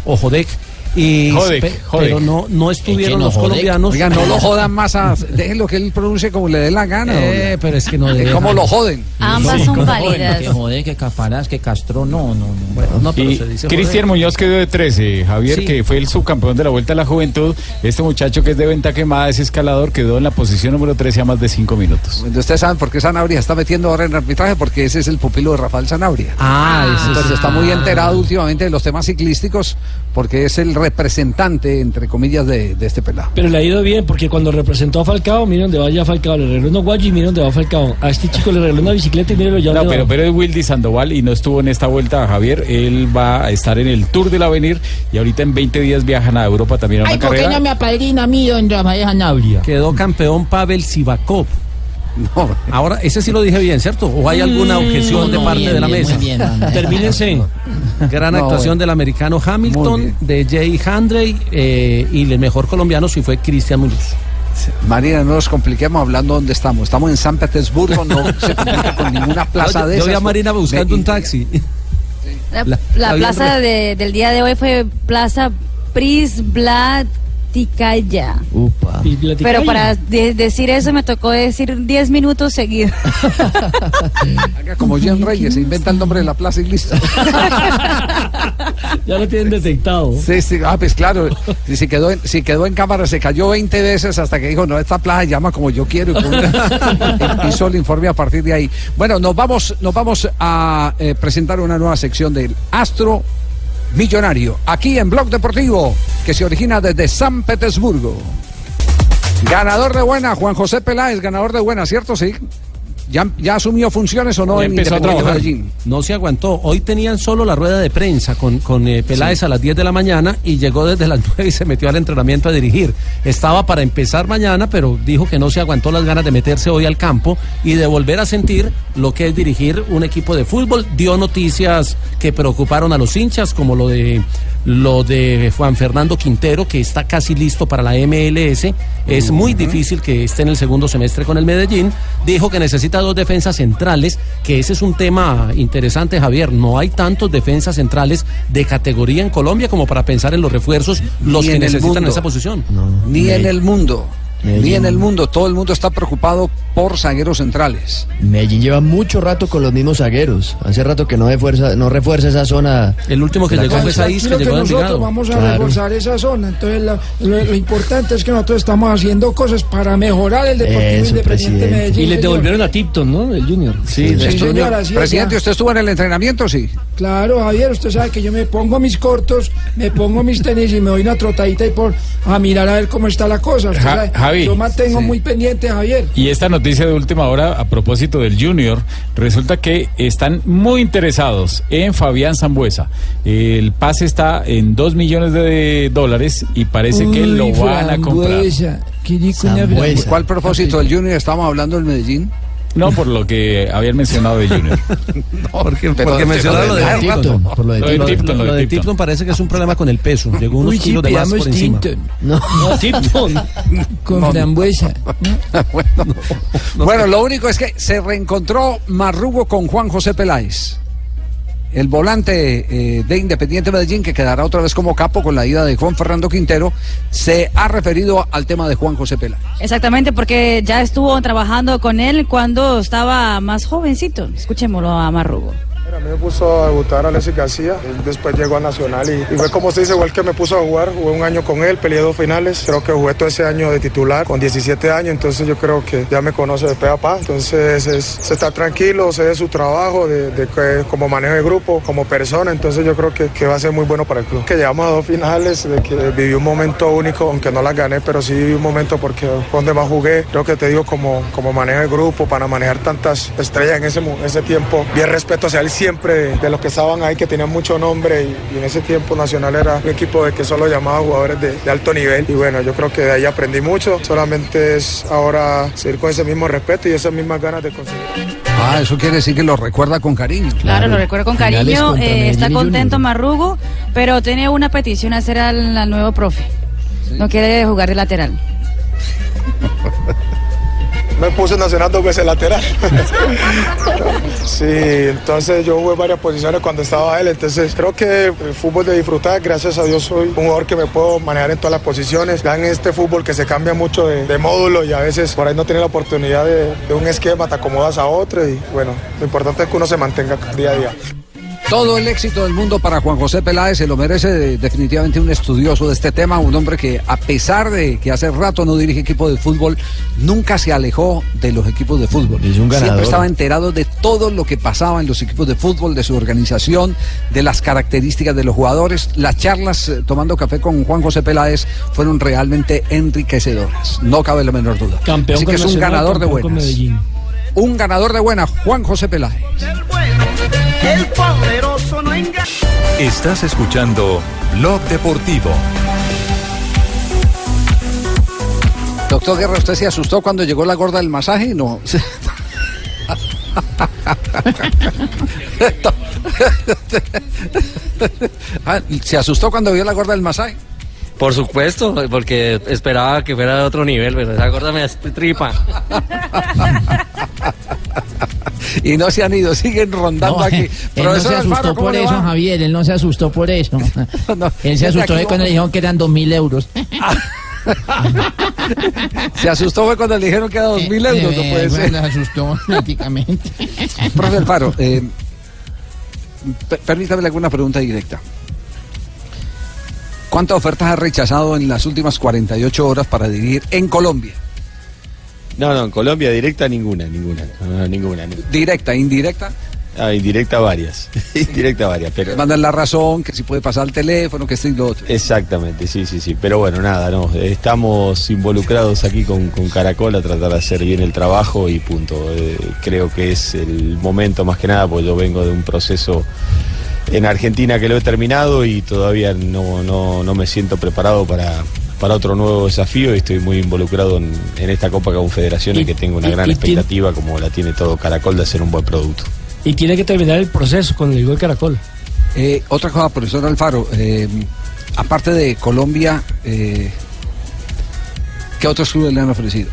o Jodek. Y, pe- Jodek. Pero no, no estuvieron no, los colombianos. Oiga, no lo jodan más a... Déjenlo que él pronuncie como le dé la gana. Eh, pero es que no deja. ¿Cómo lo joden? Ambas Sí, son válidas. Que joder, que Caparaz, que Castro, no, no, no. Bueno, no, pero Y se dice Cristian. Muñoz quedó de 13, Javier, Sí. que fue el subcampeón de la Vuelta a la Juventud. Este muchacho que es de venta quemada, ese escalador, quedó en la posición número 13 a más de 5 minutos. Ustedes saben por qué Sanabria está metiendo ahora en arbitraje, porque ese es el pupilo de Rafael Sanabria. Ah, ese Entonces es- está muy enterado últimamente de los temas ciclísticos, porque es el representante, entre comillas, de, de este pelado. Pero le ha ido bien porque cuando representó a Falcao, miren dónde va ya Falcao, le regaló unos guayos y miren dónde va Falcao. A este chico le regaló una bicicleta y mírenlo ya. No, pero, pero es Wildy Sandoval y no estuvo en esta vuelta, Javier. Él va a estar en el Tour del Avenir y ahorita en 20 días viajan a Europa también a una Ay, ¿por qué carrera. no me apadrina a mí, don Rafael? Quedó campeón Pavel Sivakov. No, Ahora, ese sí lo dije bien, ¿cierto? ¿O hay alguna Mm, objeción de no, parte bien, de la bien, mesa? bien. Termínense. Gran No, actuación bueno. del americano Hamilton, de Jay Handley eh, y el mejor colombiano sí fue Cristian Muñoz. Marina, no nos compliquemos hablando dónde estamos. Estamos en San Petersburgo, no se complica con ninguna plaza yo, de yo esas. vi a Marina buscando un taxi. La, La- la había plaza de- del día de hoy fue Plaza Prisblaticaya. Upa. Y platicá Pero para de- decir eso me tocó decir 10 minutos seguidos. Haga como Jean Reyes, se inventa el nombre de la plaza y listo. Ya lo tienen detectado. Sí, sí, ah, pues claro, si, si quedó en, si quedó en cámara, se cayó 20 veces hasta que dijo, no, esta plaza llama como yo quiero. Y hizo el informe a partir de ahí. Bueno, nos vamos, nos vamos a eh, presentar una nueva sección del Astro Millonario, aquí en Blog Deportivo, que se origina desde San Petersburgo. Ganador de buena, Juan José Peláez, ganador de buena, ¿cierto? Sí. ¿Ya, ya asumió funciones o no Ya en empezó a trabajar. No se aguantó. Hoy tenían solo la rueda de prensa con, con eh, Peláez a las 10 de la mañana y llegó desde las 9 y se metió al entrenamiento a dirigir. Estaba para empezar mañana, pero dijo que no se aguantó las ganas de meterse hoy al campo y de volver a sentir lo que es dirigir un equipo de fútbol. Dio noticias que preocuparon a los hinchas, como lo de lo de Juan Fernando Quintero, que está casi listo para la MLS. Es muy difícil que esté en el segundo semestre con el Medellín. Dijo que necesita dos defensas centrales, que ese es un tema interesante, Javier. No hay tantos defensas centrales de categoría en Colombia como para pensar en los refuerzos, los Ni que necesitan mundo. esa posición. Ni en el mundo. Ni Medellín. en el mundo. Todo el mundo está preocupado por zagueros centrales. Medellín lleva mucho rato con los mismos zagueros. Hace rato que no, de fuerza, no refuerza esa zona. El último que llegó fue. Saiz, que llegó de nosotros Envigado. vamos a Claro. reforzar esa zona. Entonces, la- lo, lo importante es que nosotros estamos haciendo cosas para mejorar el Deportivo Eso, Independiente presidente. Medellín. Y le devolvieron a Tipton, ¿no? El Junior. Sí, Sí, de- señor, así es, Presidente. ¿usted estuvo en el entrenamiento? Sí. Claro, Javier, usted sabe que yo me pongo mis cortos, me pongo mis tenis y me doy una trotadita y por a mirar a ver cómo está la cosa. Usted Ja- sabe, Javi. yo mantengo muy pendiente, Javier. Y esta noticia de última hora a propósito del Junior, resulta que están muy interesados en Fabián Zambuesa. El pase está en 2 millones de dólares y parece que lo Uy, van a comprar. Frambuesa, ¿Por cuál propósito del Junior estamos hablando del Medellín? No, por lo que habían mencionado de Junior. Porque, Pero- porque mencionaron lo de Tipton. por lo de Lo de Tipton. Lo de lo de Tipton. Tipton parece que es un problema con el peso. Llegó unos Uy, kilos de más por encima. Tipton. No. No, Tipton. Con frambuesa. bueno, Bueno, lo único es que se reencontró Marrugo con Juan José Peláez. El volante eh, de Independiente Medellín, que quedará otra vez como capo con la ida de Juan Fernando Quintero, se ha referido al tema de Juan José Peláez. Exactamente, porque ya estuvo trabajando con él cuando estaba más jovencito. Escuchémoslo a Marrugo. A mí me puso a debutar Alexis García, después llegó a Nacional y, fue como se dice, igual que me puso a jugar, jugué un año con él, peleé dos finales, creo que jugué todo ese año de titular con 17 años, entonces yo creo que ya me conoce de pe a pa, entonces es- se está tranquilo, sé de su trabajo, de, como manejo de grupo, como persona, entonces yo creo que, va a ser muy bueno para el club. Que llegamos a dos finales, de que viví un momento único, aunque no las gané, pero sí viví un momento porque donde más jugué, creo que te digo como, como manejo de grupo, para manejar tantas estrellas en ese, tiempo, bien respeto hacia él siempre de, los que estaban ahí, que tenían mucho nombre y, y en ese tiempo Nacional era un equipo de que solo llamaba jugadores de, de alto nivel y bueno, yo creo que de ahí aprendí mucho, solamente es ahora seguir con ese mismo respeto y esas mismas ganas de conseguir. Ah, eso quiere decir que lo recuerda con cariño. Claro, lo recuerdo con cariño, eh, está contento Junior. Marrugo, pero tiene una petición a hacer al, al nuevo profe. No quiere jugar de lateral. Me puse Nacional dos veces lateral. sí, entonces yo jugué varias posiciones cuando estaba él, entonces creo que el fútbol de disfrutar, gracias a Dios soy un jugador que me puedo manejar en todas las posiciones. Ya en este fútbol que se cambia mucho de, módulo y a veces por ahí no tiene la oportunidad de un esquema, te acomodas a otro y bueno, lo importante es que uno se mantenga día a día. Todo el éxito del mundo para Juan José Peláez se lo merece de- definitivamente un estudioso de este tema, un hombre que a pesar de que hace rato no dirige equipo de fútbol, nunca se alejó de los equipos de fútbol. un ganador. Siempre estaba enterado de todo lo que pasaba en los equipos de fútbol, de su organización, de las características de los jugadores. Las charlas eh, tomando café con Juan José Peláez fueron realmente enriquecedoras, no cabe la menor duda. Campeón Así que con es un ganador de buenas. Un ganador de buenas, Juan José Peláez. El poderoso no engaña. Estás escuchando Blog Deportivo. Doctor Guerra, ¿usted se asustó cuando llegó la gorda del masaje? No. Ah, ¿Se asustó cuando vio la gorda del masaje? Por supuesto, porque esperaba que fuera de otro nivel, pero esa gorda me da tripa. Y no se han ido, siguen rondando No, aquí. él no Profesor se asustó Alfaro, ¿cómo por eso? Javier, él no se asustó por eso. él se asustó de cuando le dijeron que eran dos mil euros. Se asustó fue cuando le dijeron que era dos mil euros, no Eh, puede ser. bueno, se asustó prácticamente. Profe Alfaro, eh, per- permítame alguna pregunta directa. ¿Cuántas ofertas ha rechazado en las últimas 48 horas para dirigir en Colombia? No, no, en Colombia directa ninguna, ninguna, no, ninguna. ninguna. Directa, indirecta. Ah, indirecta varias, indirecta varias, pero... Mandan la razón, que si puede pasar al teléfono, que esto y lo otro. Exactamente, sí, sí, sí. Pero bueno, nada, no. Estamos involucrados aquí con, con Caracol a tratar de hacer bien el trabajo y punto. Eh, creo que es el momento más que nada, porque yo vengo de un proceso en Argentina que lo he terminado y todavía no, no, no me siento preparado para, para otro nuevo desafío y estoy muy involucrado en, en esta Copa Confederaciones Y- que tengo una y- gran y tiene- expectativa como la tiene todo Caracol de hacer un buen producto. Y tiene que terminar el proceso con el gol Caracol. Eh, otra cosa, profesor Alfaro, eh, aparte de Colombia, eh, ¿qué otros clubes le han ofrecido?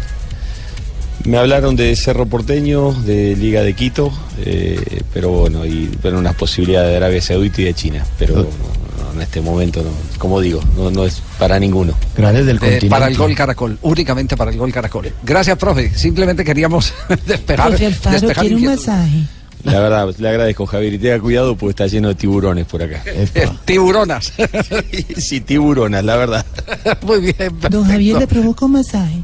Me hablaron de Cerro Porteño, de Liga de Quito, eh, pero bueno, y bueno, unas posibilidades de Arabia Saudita y de China, pero no, no, en este momento, no, como digo, no, no es para ninguno. Grandes del Eh, para el gol Caracol, únicamente para el gol Caracol. Gracias, profe. Simplemente queríamos despejar. Profe Alfaro despejar quiere un masaje. La verdad, le agradezco Javier y tenga cuidado porque está lleno de tiburones por acá. Tiburonas. sí, tiburonas, la verdad. Muy bien. Don Javier le provoca un masaje.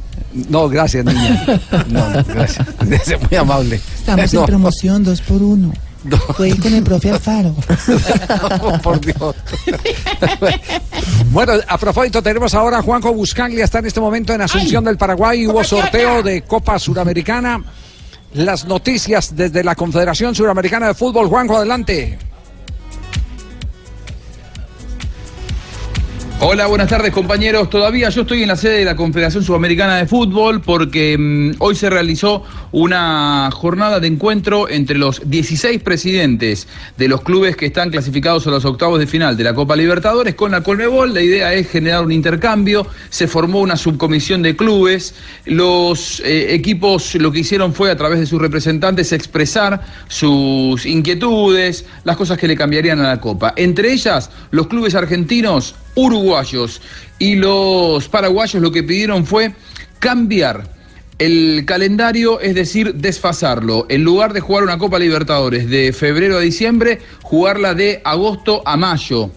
No, gracias, niña. No, gracias. Es muy amable. Estamos No, en promoción dos por uno. Puede ir con el profe Alfaro. no, por Dios. Bueno, a propósito, tenemos ahora a Juanjo Buscaglia, está en este momento en Asunción del Paraguay. Hubo sorteo de Copa Suramericana. Las noticias desde la Confederación Suramericana de Fútbol. Juanjo, adelante. Hola, buenas tardes compañeros. Todavía yo estoy en la sede de la Confederación Sudamericana de Fútbol porque mm, hoy se realizó una jornada de encuentro entre los 16 presidentes de los clubes que están clasificados a los octavos de final de la Copa Libertadores con la Colmebol. La idea es generar un intercambio. Se formó una subcomisión de clubes. Los eh, equipos lo que hicieron fue a través de sus representantes expresar sus inquietudes, las cosas que le cambiarían a la Copa. Entre ellas, los clubes argentinos uruguayos y los paraguayos lo que pidieron fue cambiar el calendario, es decir, desfasarlo. En lugar de jugar una Copa Libertadores de febrero a diciembre, jugarla de agosto a mayo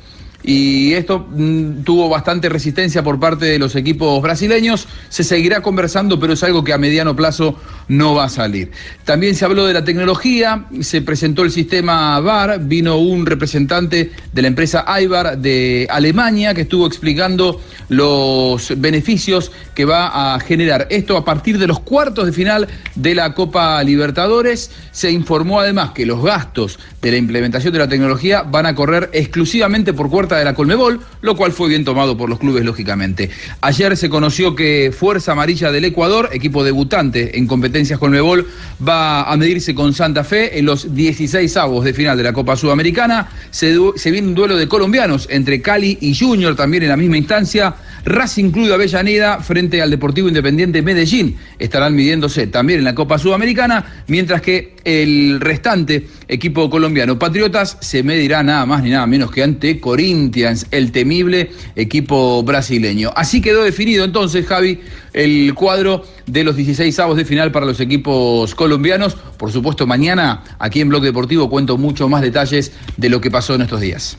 y esto mm, tuvo bastante resistencia por parte de los equipos brasileños. Se seguirá conversando, pero es algo que a mediano plazo no va a salir. También se habló de la tecnología, se presentó el sistema VAR, vino un representante de la empresa Aibar de Alemania que estuvo explicando los beneficios va a generar. Esto a partir de los cuartos de final de la Copa Libertadores. Se informó además que los gastos de la implementación de la tecnología van a correr exclusivamente por cuarta de la Colmebol, lo cual fue bien tomado por los clubes, lógicamente. Ayer se conoció que Fuerza Amarilla del Ecuador, equipo debutante en competencias Colmebol, va a medirse con Santa Fe en los 16 avos de final de la Copa Sudamericana. Se, se viene un duelo de colombianos entre Cali y Junior también en la misma instancia. Racing Club de Avellaneda frente al Deportivo Independiente Medellín estarán midiéndose también en la Copa Sudamericana, mientras que el restante equipo colombiano Patriotas se medirá nada más ni nada menos que ante Corinthians, el temible equipo brasileño. Así quedó definido entonces, Javi, el cuadro de los 16 avos de final para los equipos colombianos. Por supuesto, mañana aquí en Blog Deportivo cuento mucho más detalles de lo que pasó en estos días.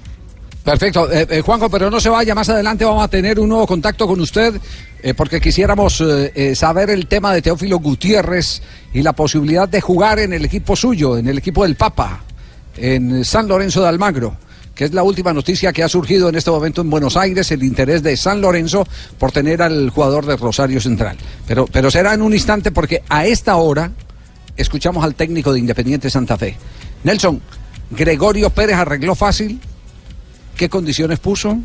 Perfecto, eh, eh, Juanjo, pero no se vaya, más adelante vamos a tener un nuevo contacto con usted eh, porque quisiéramos saber el tema de Teófilo Gutiérrez y la posibilidad de jugar en el equipo suyo, en el equipo del Papa, en San Lorenzo de Almagro que es la última noticia que ha surgido en este momento en Buenos Aires, el interés de San Lorenzo por tener al jugador de Rosario Central. Pero, pero será en un instante porque a esta hora escuchamos al técnico de Independiente Santa Fe. Nelson, Gregorio Pérez arregló fácil ¿Qué condiciones puso?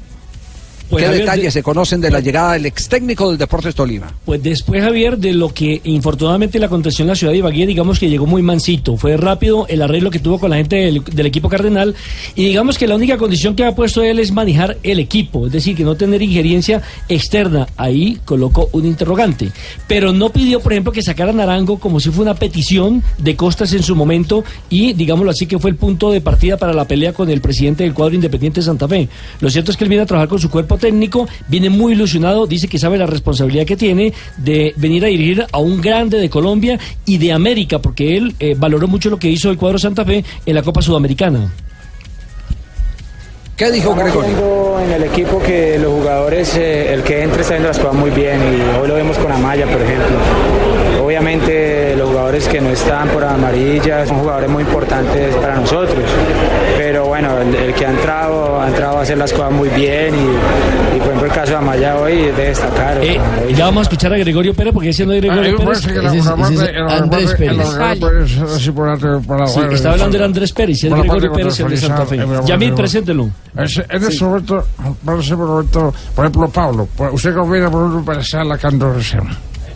Pues, ¿Qué Javier, detalles de- se conocen de la llegada del ex técnico del Deportes Tolima? Pues después, Javier, de lo que infortunadamente le aconteció en la ciudad de Ibagué, digamos que llegó muy mansito. Fue rápido el arreglo que tuvo con la gente del, del equipo cardenal. Y digamos que la única condición que ha puesto él es manejar el equipo, es decir, que no tener injerencia externa. Ahí colocó un interrogante. Pero no pidió, por ejemplo, que sacaran Arango como si fue una petición de Costas en su momento. Y digámoslo así, que fue el punto de partida para la pelea con el presidente del cuadro independiente de Santa Fe. Lo cierto es que él viene a trabajar con su cuerpo técnico, viene muy ilusionado, dice que sabe la responsabilidad que tiene de venir a dirigir a un grande de Colombia y de América, porque él eh, valoró mucho lo que hizo el cuadro Santa Fe en la Copa Sudamericana. ¿Qué dijo Gregorio? viendo en el equipo que los jugadores, eh, el que entre está haciendo las cosas muy bien y hoy lo vemos con Amaya, por ejemplo. Obviamente los jugadores que no están por amarilla son jugadores muy importantes para nosotros, pero bueno, el, el que ha entrado, ha entrado a hacer las cosas muy bien y, y por ejemplo el caso de Amaya hoy es de destacar. Eh, y ya vamos a escuchar a Gregorio Pérez, porque ese no es Gregorio Ah, Pérez. parece que la- ese es- es Andrés Pérez. está hablando de Andrés Pérez, y es Gregorio Pérez, el de Santa Fe. Yamil, eh, preséntelo. Es- En este momento, por momento, por ejemplo, Pablo, ¿usted qué opina por ejemplo, para ser la cantorización?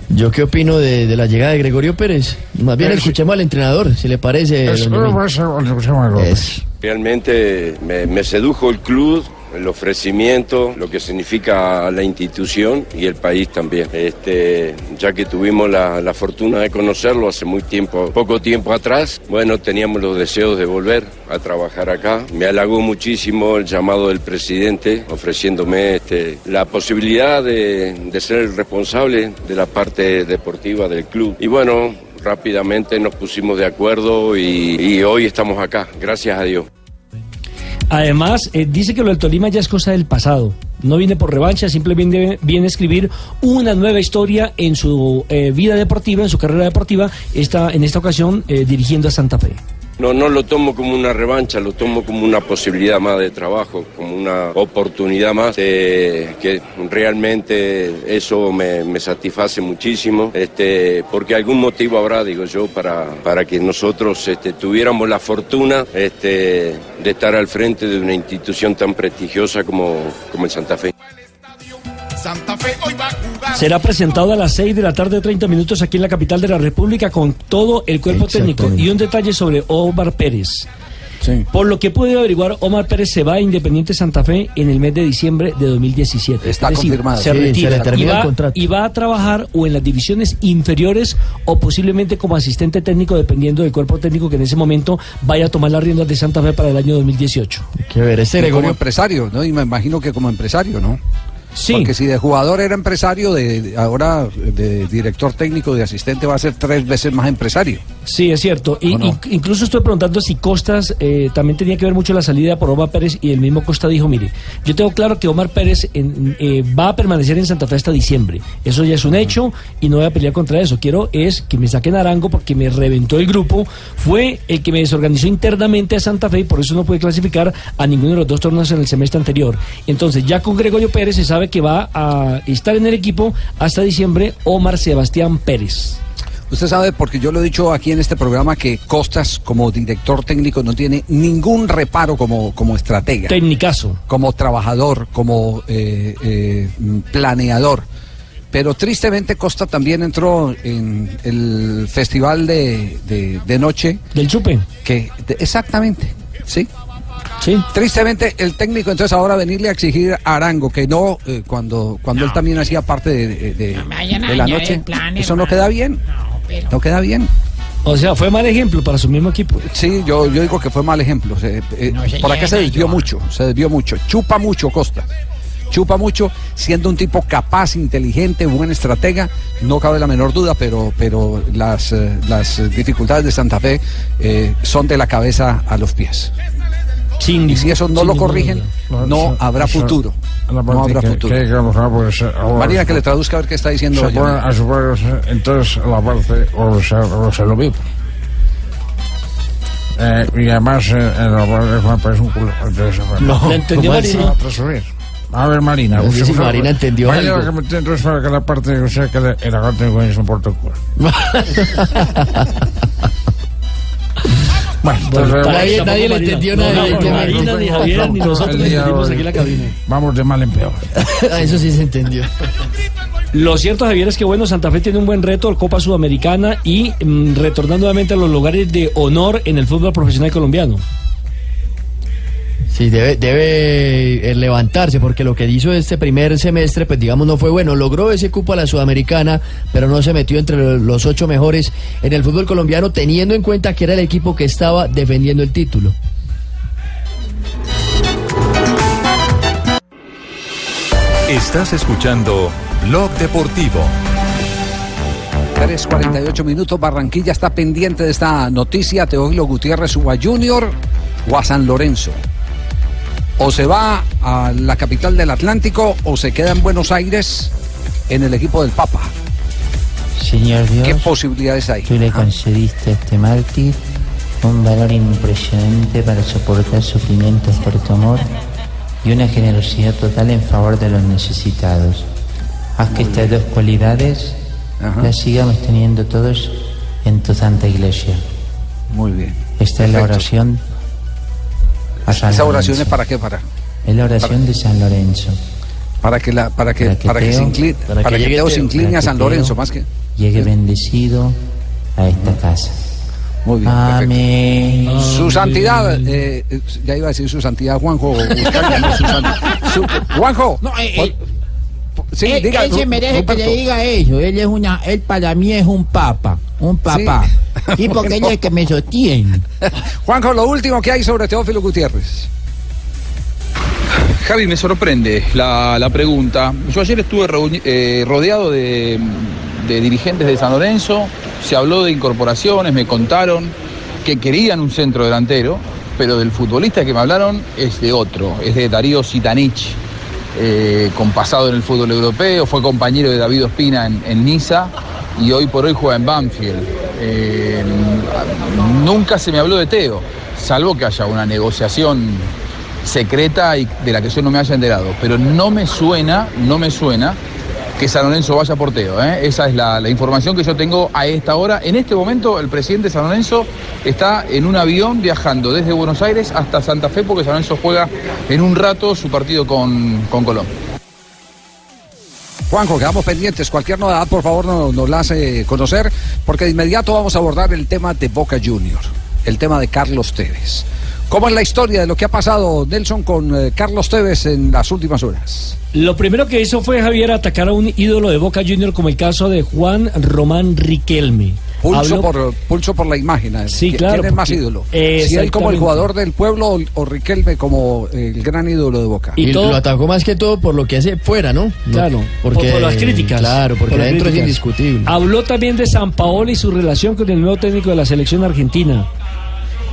¿Yo qué opino de, de la llegada de Gregorio Pérez? Más bien Eh, sí. escuchemos al entrenador, si le parece. Es- don escuchemos algo. Es- Realmente me, sedujo el club, el ofrecimiento, lo que significa la institución y el país también. Este, ya que tuvimos la, la fortuna de conocerlo hace muy tiempo, poco tiempo atrás, bueno, teníamos los deseos de volver a trabajar acá. Me halagó muchísimo el llamado del presidente ofreciéndome este, la posibilidad de, de ser el responsable de la parte deportiva del club. Y bueno, rápidamente nos pusimos de acuerdo y, hoy estamos acá, gracias a Dios. Además, eh, dice que lo del Tolima ya es cosa del pasado. No viene por revancha, simplemente viene a escribir una nueva historia en su eh, vida deportiva, en su carrera deportiva, esta, en esta ocasión eh, dirigiendo a Santa Fe. No, no lo tomo como una revancha, lo tomo como una posibilidad más de trabajo, como una oportunidad más, que realmente eso me, me satisface muchísimo, este, porque algún motivo habrá, digo yo, para, para que nosotros este, tuviéramos la fortuna este, de estar al frente de una institución tan prestigiosa como, como el Santa Fe. Santa Fe hoy va. Será presentado a las 6 de la tarde, 30 minutos aquí en la capital de la República con todo el cuerpo técnico. Y un detalle sobre Omar Pérez. Por lo que pude averiguar, Omar Pérez se va a Independiente Santa Fe en el mes de diciembre de 2017. Está Es decir, confirmado. Se Sí, retira se le termina y, el va, contrato. y va a trabajar o en las divisiones inferiores o posiblemente como asistente técnico, dependiendo del cuerpo técnico que en ese momento vaya a tomar las riendas de Santa Fe para el año 2018. Que ver, ese Y como Gregorio empresario, ¿no? Y me imagino que como empresario, ¿no? Sí. Porque si de jugador era empresario, de, ahora de director técnico, de asistente, va a ser tres veces más empresario. Sí, es cierto. Y, incluso estoy preguntando si Costas eh, también tenía que ver mucho la salida por Omar Pérez y el mismo Costa dijo, mire, yo tengo claro que Omar Pérez en- eh, va a permanecer en Santa Fe hasta diciembre. Eso ya es un hecho y no voy a pelear contra eso. Quiero es que me saquen Arango porque me reventó el grupo. Fue el que me desorganizó internamente a Santa Fe y por eso no pude clasificar a ninguno de los dos torneos en el semestre anterior. Entonces ya con Gregorio Pérez se sabe que va a estar en el equipo hasta diciembre Omar Sebastián Pérez. Usted sabe, porque yo lo he dicho aquí en este programa, que Costas, como director técnico, no tiene ningún reparo como, como estratega. Técnicazo. Como trabajador, como eh, eh, planeador. Pero tristemente Costa también entró en el festival de, de- de noche. Del chupe. Que, de- exactamente, sí. Sí. Tristemente el técnico entonces ahora venirle a exigir a Arango que no, eh, cuando, cuando él también hacía parte de, de- de- vayan a de la noche. plan, Eso no queda bien. pero- No queda bien. O sea, fue mal ejemplo para su mismo equipo. Sí, yo, yo digo que fue mal ejemplo. Se- eh, No se por acá se desvió mucho, se desvió mucho. Chupa mucho Costa. Chupa mucho, siendo un tipo capaz, inteligente, buen estratega, no cabe la menor duda, pero, pero las, eh, las dificultades de Santa Fe eh, son de la cabeza a los pies. Y si eso no lo corrigen, no habrá futuro. No habrá futuro. Marina, que le traduzca a ver qué está diciendo. Se pone a suponer, entonces la parte o se, o se lo vive. Eh, y además eh, en la parte Juan Pérez es un culo. Entonces, No, ¿le entendió ¿cómo Marina? A ver, Marina. No sé si Marina entendió Marina, algo. que me entonces para que la parte, o sea, que le- el agante de es un portoculo. Bueno, entonces, Nadie- nadie le entendió No, nada, no, evidentemente. Marina, ni Javier, ni nosotros El le día entendimos hoy, aquí la cabina. Vamos de mal en peor. Eso sí se entendió. Lo cierto, Javier, es que bueno, Santa Fe tiene un buen reto, Copa Sudamericana y mm, retornando nuevamente a los lugares de honor en el fútbol profesional colombiano. Sí, debe, debe eh, levantarse porque lo que hizo este primer semestre, pues digamos, no fue bueno. Logró ese cupo a la Sudamericana, pero no se metió entre lo- los ocho mejores en el fútbol colombiano, teniendo en cuenta que era el equipo que estaba defendiendo el título. Estás escuchando Blog Deportivo. 3.48 minutos, Barranquilla está pendiente de esta noticia. Teófilo Gutiérrez o a Junior o a San Lorenzo. O se va a la capital del Atlántico o se queda en Buenos Aires en el equipo del Papa. Señor Dios, ¿Qué posibilidades hay? tú le concediste a este mártir un valor impresionante para soportar sufrimientos por tu amor y una generosidad total en favor de los necesitados. Haz que estas dos cualidades las sigamos teniendo todos en tu santa iglesia. Muy bien. Esta es la oración a San ¿Esa oración es para qué? Para, Es la oración de San Lorenzo. para que, la, para que, para que, Teo- se incline, para que Teo se incline para a que San Lorenzo más que. Llegue bendecido a esta casa. Muy bien. Amén. Su santidad, eh, eh, ya iba a decir su santidad Juanjo. Buscalia, no, su Juanjo. No, eh, eh, sí, él, diga, él se merece que le diga eso. Él es una, él para mí es un papa, un papá. Sí, porque él es el que me sostiene. Juanjo, lo último que hay sobre Teófilo Gutiérrez. Javi, me sorprende la, la pregunta. Yo ayer estuve reuni- eh, rodeado de, de dirigentes de San Lorenzo, se habló de incorporaciones, me contaron que querían un centro delantero, pero del futbolista que me hablaron es de otro, es de Darío Sitanich, eh, con pasado en el fútbol europeo, fue compañero de David Ospina en, Niza y hoy por hoy juega en Banfield. Eh, nunca se me habló de Teo, salvo que haya una negociación secreta y de la que yo no me haya enterado. Pero no me suena, no me suena que San Lorenzo vaya por Teo. ¿eh? Esa es la, información que yo tengo a esta hora. En este momento el presidente de San Lorenzo está en un avión viajando desde Buenos Aires hasta Santa Fe porque San Lorenzo juega en un rato su partido con, con Colón. Juanjo, quedamos pendientes. Cualquier novedad, por favor, no- nos, la hace conocer, porque de inmediato vamos a abordar el tema de Boca Junior, el tema de Carlos Tevez. ¿Cómo es la historia de lo que ha pasado, Nelson, con eh, Carlos Tevez en las últimas horas? Lo primero que hizo fue Javier atacar a un ídolo de Boca Junior como el caso de Juan Román Riquelme. Pulso, Habló- por, pulso por la imagen. eh. Sí, ¿Qui- claro, ¿Quién es más porque- ídolo? Si él como el jugador del pueblo o, o Riquelme como el gran ídolo de Boca. Y, lo atacó más que todo por lo que hace fuera, ¿no? Claro, porque por, por las críticas. Claro, porque por adentro es indiscutible. Habló también de San Paolo y su relación con el nuevo técnico de la selección argentina.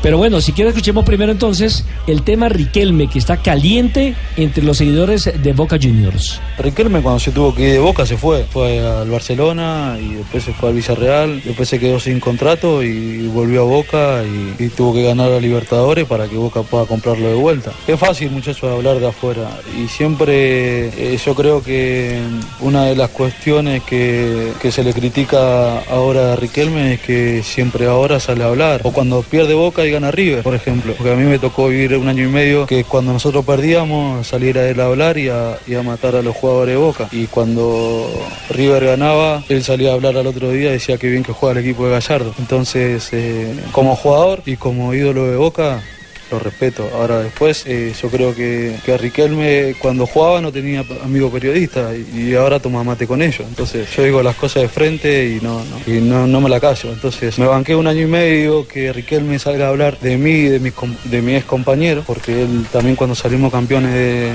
Pero bueno, si quiere escuchemos primero entonces el tema Riquelme, que está caliente entre los seguidores de Boca Juniors. Riquelme cuando se tuvo que ir de Boca se fue, fue al Barcelona y después se fue al Villarreal, después se quedó sin contrato y volvió a Boca y, y tuvo que ganar a Libertadores para que Boca pueda comprarlo de vuelta. Es fácil muchachos hablar de afuera y siempre eh, yo creo que una de las cuestiones que, que se le critica ahora a Riquelme es que siempre ahora sale a hablar o cuando pierde Boca y gana River, por ejemplo, porque a mí me tocó vivir un año y medio que cuando nosotros perdíamos salir a él a hablar y a, y a matar a los jugadores de Boca. Y cuando River ganaba, él salía a hablar al otro día y decía que bien que juega el equipo de Gallardo. Entonces, eh, como jugador y como ídolo de Boca, lo respeto. Ahora después, eh, yo creo que, que Riquelme cuando jugaba no tenía amigos periodistas y, ahora toma mate con ellos. Entonces yo digo las cosas de frente y no, y no, no me la callo. Entonces me banqué un año y medio que Riquelme salga a hablar de mí y de mis, de mi ex compañero, porque él también cuando salimos campeones de-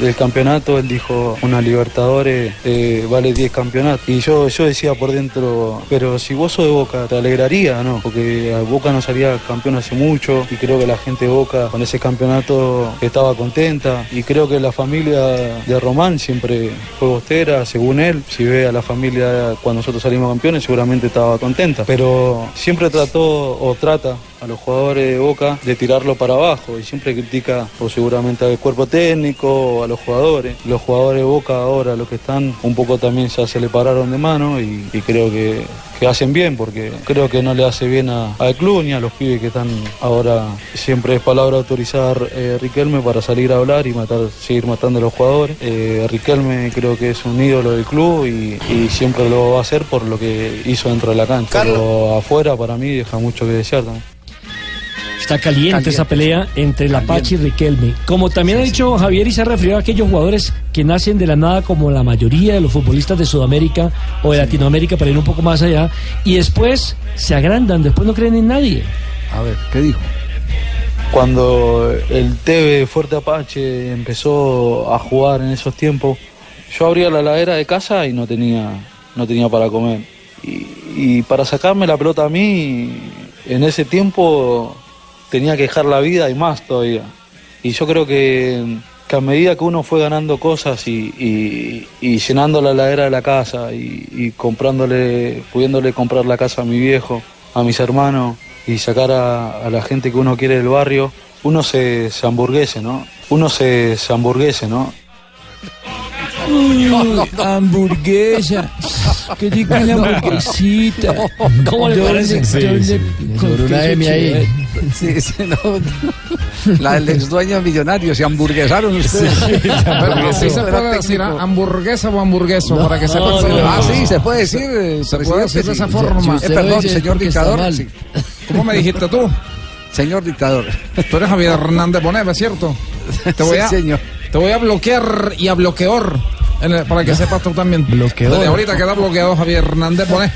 del campeonato, él dijo una Libertadores eh, vale 10 campeonatos. Y yo, yo decía por dentro, pero si vos sos de Boca, te alegraría, ¿no? Porque Boca no salía campeón hace mucho y creo que la gente Boca con ese campeonato estaba contenta y creo que la familia de Román siempre fue bostera, según él. Si ve a la familia cuando nosotros salimos campeones, seguramente estaba contenta. Pero siempre trató o trata a los jugadores de Boca de tirarlo para abajo y siempre critica o seguramente al cuerpo técnico a los jugadores. Los jugadores de Boca ahora, los que están, un poco también ya se le pararon de mano y, y creo que, que hacen bien porque creo que no le hace bien a- al club ni a los pibes que están ahora. Siempre es palabra autorizar eh, Riquelme para salir a hablar y matar, seguir matando a los jugadores. Eh, Riquelme creo que es un ídolo del club y, y siempre lo va a hacer por lo que hizo dentro de la cancha. Pero afuera para mí deja mucho que desear también. Está caliente, Caliente, esa pelea entre la Pachi y Riquelme. Como también ha dicho Javier y se ha referido a aquellos jugadores que nacen de la nada, como la mayoría de los futbolistas de Sudamérica o de Latinoamérica, para ir un poco más allá, y después se agrandan, después no creen en nadie. A ver, ¿qué dijo? Cuando el TV Fuerte Apache empezó a jugar en esos tiempos, yo abría la ladera de casa y no tenía, no tenía para comer. Y, y para sacarme la pelota a mí, en ese tiempo tenía que dejar la vida y más todavía. Y yo creo que, que a medida que uno fue ganando cosas y, y- llenando la ladera de la casa y, comprándole, pudiéndole comprar la casa a mi viejo, a mis hermanos y sacar a, a la gente que uno quiere del barrio, uno se, se hamburguese, ¿no? Uno se, se hamburguese, ¿no? Uy, hamburguesa. Qué rica la hamburguesita. ¿Cómo le ¿Dónde- parece? Sobre una M ahí. Sí, sí, no. La del ex dueño millonario, se hamburguesaron ustedes. Se puede decir hamburguesa o hamburgueso para que sepan. Ah, sí, se puede decir. eh, Se puede presidente, decir de esa forma. Eh, perdón, señor dictador. sí. ¿Cómo me dijiste tú? Señor dictador. Tú eres Javier Hernández Bonet, ¿es cierto? Te voy, Sí, a, señor. te voy a bloquear y a bloqueor. Para que sepas tú también. Bloqueador. Desde ahorita queda bloqueado Javier Hernández Bonet.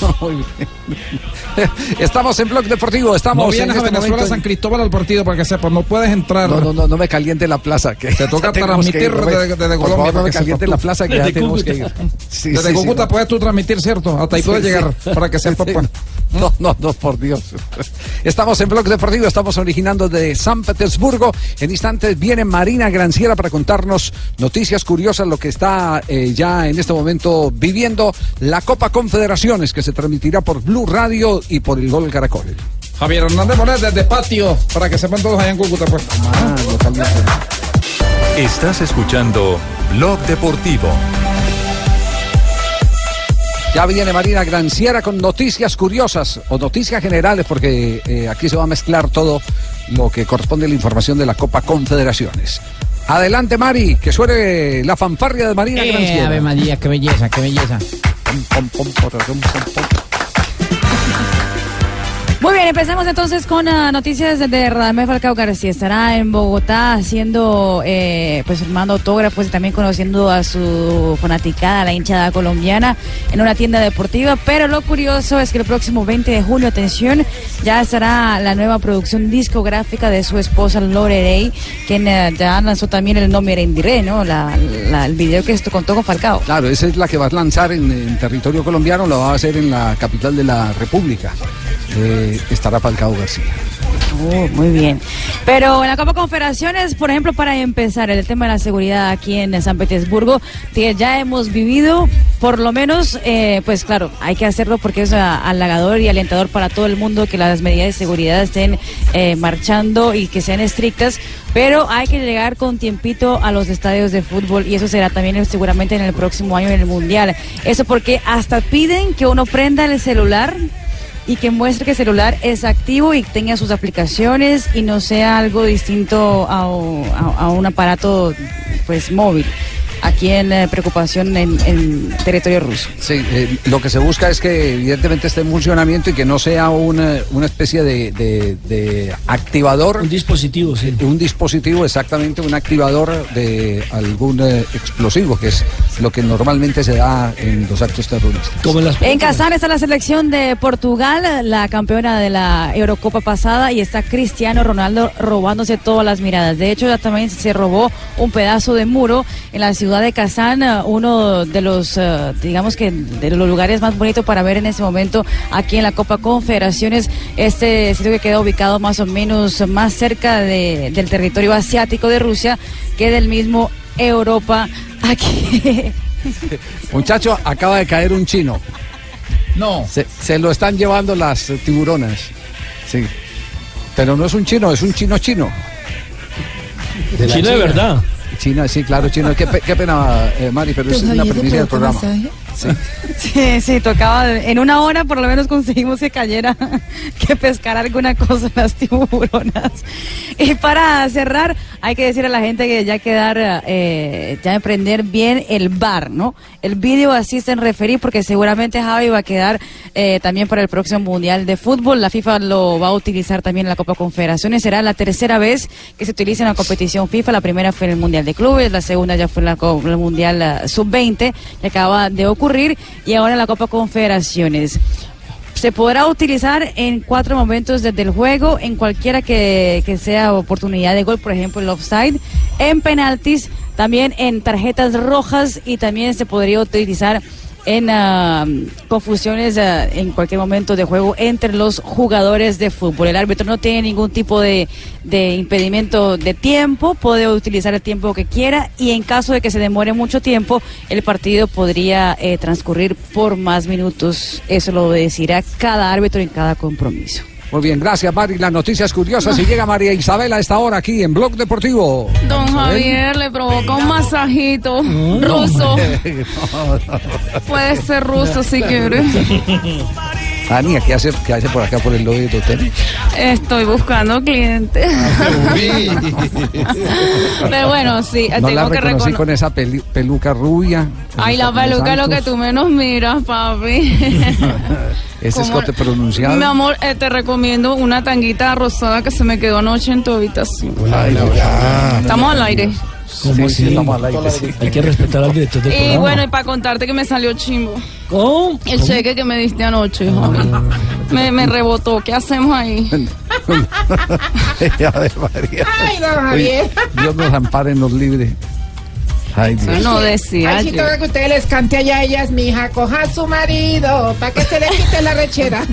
Muy bien. Estamos en Blog Deportivo, estamos no vienes en a este Venezuela, momento San Cristóbal al partido para que sepas, no puedes entrar. No, no, no, no me caliente la plaza. Que Te toca transmitir desde, desde por Colombia. favor, no me caliente la plaza que ya tenemos que ir. Sí, Desde sí, Cúcuta sí. puedes tú transmitir, ¿cierto? Hasta ahí Sí, puedes sí. llegar para que sepas. Sí. pues. No, no, no, por Dios. Estamos en Blog Deportivo, estamos originando de San Petersburgo. En instantes viene Marina Granciera para contarnos noticias curiosas, lo que está eh, ya en este momento viviendo la Copa Confederaciones, que se transmitirá por Blue Radio y por el Gol Caracol. Javier Hernández Bonet desde patio, para que sepan todos allá en Cúcuta, pues. Ah. Estás escuchando Blog Deportivo. Ya viene Marina Granciera con noticias curiosas o noticias generales, porque eh, aquí se va a mezclar todo lo que corresponde a la información de la Copa Confederaciones. Adelante, Mari, que suene la fanfarria de Marina Eh, Granciera. Ave María, qué belleza, qué belleza. 빰빰빰 빠라름 빰빰 Muy bien, empecemos entonces con ah, noticias de Radamel Falcao García. Estará en Bogotá haciendo, eh, pues firmando autógrafos y también conociendo a su fanaticada, la hinchada colombiana, en una tienda deportiva. Pero lo curioso es que el próximo 20 de junio, atención, ya estará la nueva producción discográfica de su esposa Lorelei, quien eh, ya lanzó también el nombre Rendiré, ¿no? La- el video que esto contó con Falcao. Claro, esa es la que va a lanzar en, en territorio colombiano, la va a hacer en la capital de la República. Eh, estará Falcao García. Oh, muy bien. Pero en la Copa Confederaciones, por ejemplo, para empezar, el tema de la seguridad aquí en San Petersburgo, que ya hemos vivido, por lo menos, eh, pues claro, hay que hacerlo porque es halagador y alentador para todo el mundo que las medidas de seguridad estén eh, marchando y que sean estrictas, pero hay que llegar con tiempito a los estadios de fútbol y eso será también eh, seguramente en el próximo año en el Mundial. Eso porque hasta piden que uno prenda el celular y que muestre que el celular es activo y tenga sus aplicaciones y no sea algo distinto a, a- a un aparato pues móvil. Aquí en eh, preocupación en, en territorio ruso. Sí, eh, lo que se busca es que evidentemente esté en funcionamiento y que no sea una, una especie de, de- de activador. Un dispositivo, sí. Un dispositivo, exactamente, un activador de algún eh, explosivo, que es lo que normalmente se da en los actos terroristas. En Kazán está la selección de Portugal, la campeona de la Eurocopa pasada, y está Cristiano Ronaldo robándose todas las miradas. De hecho, ya también se robó un pedazo de muro en la ciudad de Kazán, eh, uno de los, eh, digamos que, de los lugares más bonitos para ver en ese momento aquí en la Copa Confederaciones. Este sitio que queda ubicado más o menos más cerca de- del territorio asiático de Rusia que del mismo Europa. Aquí. Muchacho, acaba de caer un chino. No. Se, se lo están llevando las tiburonas. Sí. Pero no es un chino, es un chino chino. De Chino de verdad. China, sí, claro, chino. Qué, pe- qué pena, eh, Mari, pero es una primicia del programa. Sí. Sí, tocaba. En una hora por lo menos conseguimos que cayera, que pescara alguna cosa las tiburonas. Y para cerrar, hay que decir a la gente que ya quedar, eh, ya emprender bien el bar, ¿no? El video asisten referir porque seguramente Javi va a quedar eh, también para el próximo Mundial de Fútbol. La FIFA lo va a utilizar también en la Copa Confederaciones. Será la tercera vez que se utiliza en la competición FIFA. La primera fue en el Mundial de Clubes, la segunda ya fue en la el Mundial eh, Sub-20, que acaba de ocurrir, y ahora en la Copa Confederaciones. Se podrá utilizar en cuatro momentos desde el juego, en cualquiera que, que sea oportunidad de gol, por ejemplo el offside, en penaltis, también en tarjetas rojas y también se podría utilizar en ah, confusiones ah, en cualquier momento de juego entre los jugadores de fútbol. El árbitro no tiene ningún tipo de, impedimento de tiempo, puede utilizar el tiempo que quiera y en caso de que se demore mucho tiempo, el partido podría eh, transcurrir por más minutos. Eso lo decidirá cada árbitro en cada compromiso. Muy bien, gracias, Mari. Las noticias curiosas. Y llega María Isabel a esta hora aquí en Blog Deportivo. Don Javier le provoca un masajito ruso. Puede ser ruso si quiere. Ania, ¿qué hace, ¿qué hace por acá por el lobby del hotel? Estoy buscando clientes. Pero bueno, sí, No la tengo que reconocer. con esa peluca rubia. Ay, la peluca es lo que tú menos miras, papi. Ese escote pronunciado. Mi amor, eh, te recomiendo una tanguita rosada que se me quedó anoche en tu habitación. Estamos al aire. ¿Cómo Sí, así? sí. Hay que respetar al director del Y programa. bueno, y para contarte que me salió chimbo. ¿Cómo? El cheque que me diste anoche, Javi. Me, me rebotó. ¿Qué hacemos ahí? Ay, don Javier. Dios nos ampare, nos libre. Ay, Dios. No decía Ay, si toca que ustedes les cante allá a ellas, mi hija, coja a su marido, para que se le quite la rechera.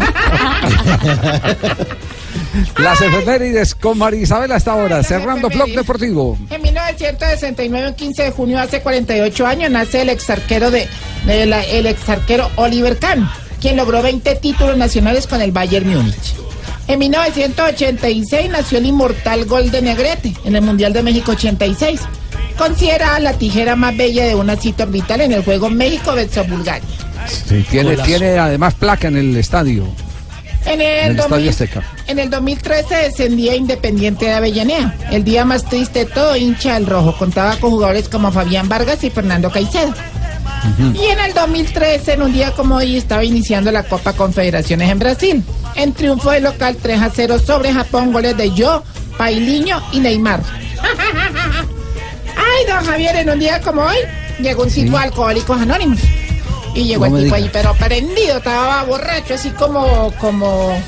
Las efemérides con María Isabel hasta ahora, cerrando Blog Deportivo. En 1969, un 15 de junio, hace 48 años, nace el exarquero de, de la- el exarquero Oliver Kahn, quien logró 20 títulos nacionales con el Bayern Múnich. En 1986 nació el inmortal gol de Negrete en el Mundial de México 86, considerada la tijera más bella de una cita orbital en el juego México versus Bulgaria. Tiene, Golazo. tiene además placa en el estadio. En En el, el Estadio 2000 Azteca. en el 2013 descendía Independiente de Avellaneda. El día más triste de todo, hincha del rojo. Contaba con jugadores como Fabián Vargas y Fernando Caicedo. Y en el 2013, en un día como hoy, estaba iniciando la Copa Confederaciones en Brasil. En triunfo de local 3 a 0 sobre Japón, goles de Yo, Pailiño y Neymar. Ay, don Javier, en un día como hoy, llegó un tipo alcohólicos anónimos. Y llegó No el tipo diga. ahí, pero prendido, estaba borracho, así como, como,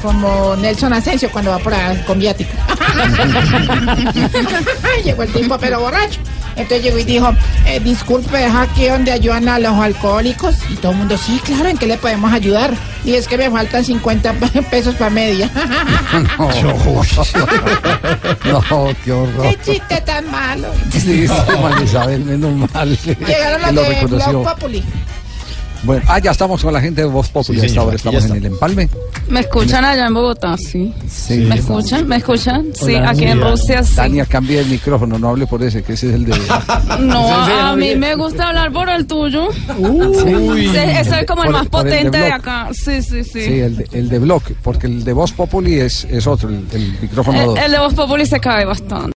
como Nelson Asensio cuando va por ahí con viático. llegó el tipo, pero borracho. Entonces llegó y dijo, eh, disculpe, ¿es aquí donde ayudan a los alcohólicos? Y todo el mundo, sí, claro, ¿en qué le podemos ayudar? Y es que me faltan 50 pesos para media. No, qué horror. ¡Qué chiste tan malo! Sí, sí, María Isabel, menos mal. Llegaron los lo de Populi. Bueno, ah, ya estamos con la gente de Voz Populi. Sí, hasta ahora estamos en el empalme. ¿Me escuchan allá en Bogotá? Sí. Sí. ¿Me escuchan? ¿Me escuchan? Sí, aquí en. Rusia sí. Tania, cambia el micrófono, no hable por ese, que ese es el de. No, a mí me gusta hablar por el tuyo. Uy. Sí, ese es como el más por el de potente de acá. Sí, sí, sí. Sí, el de, el de Block, porque el de Voz Populi es, es otro, el, el micrófono El, 2. el de Voz Populi se cae bastante.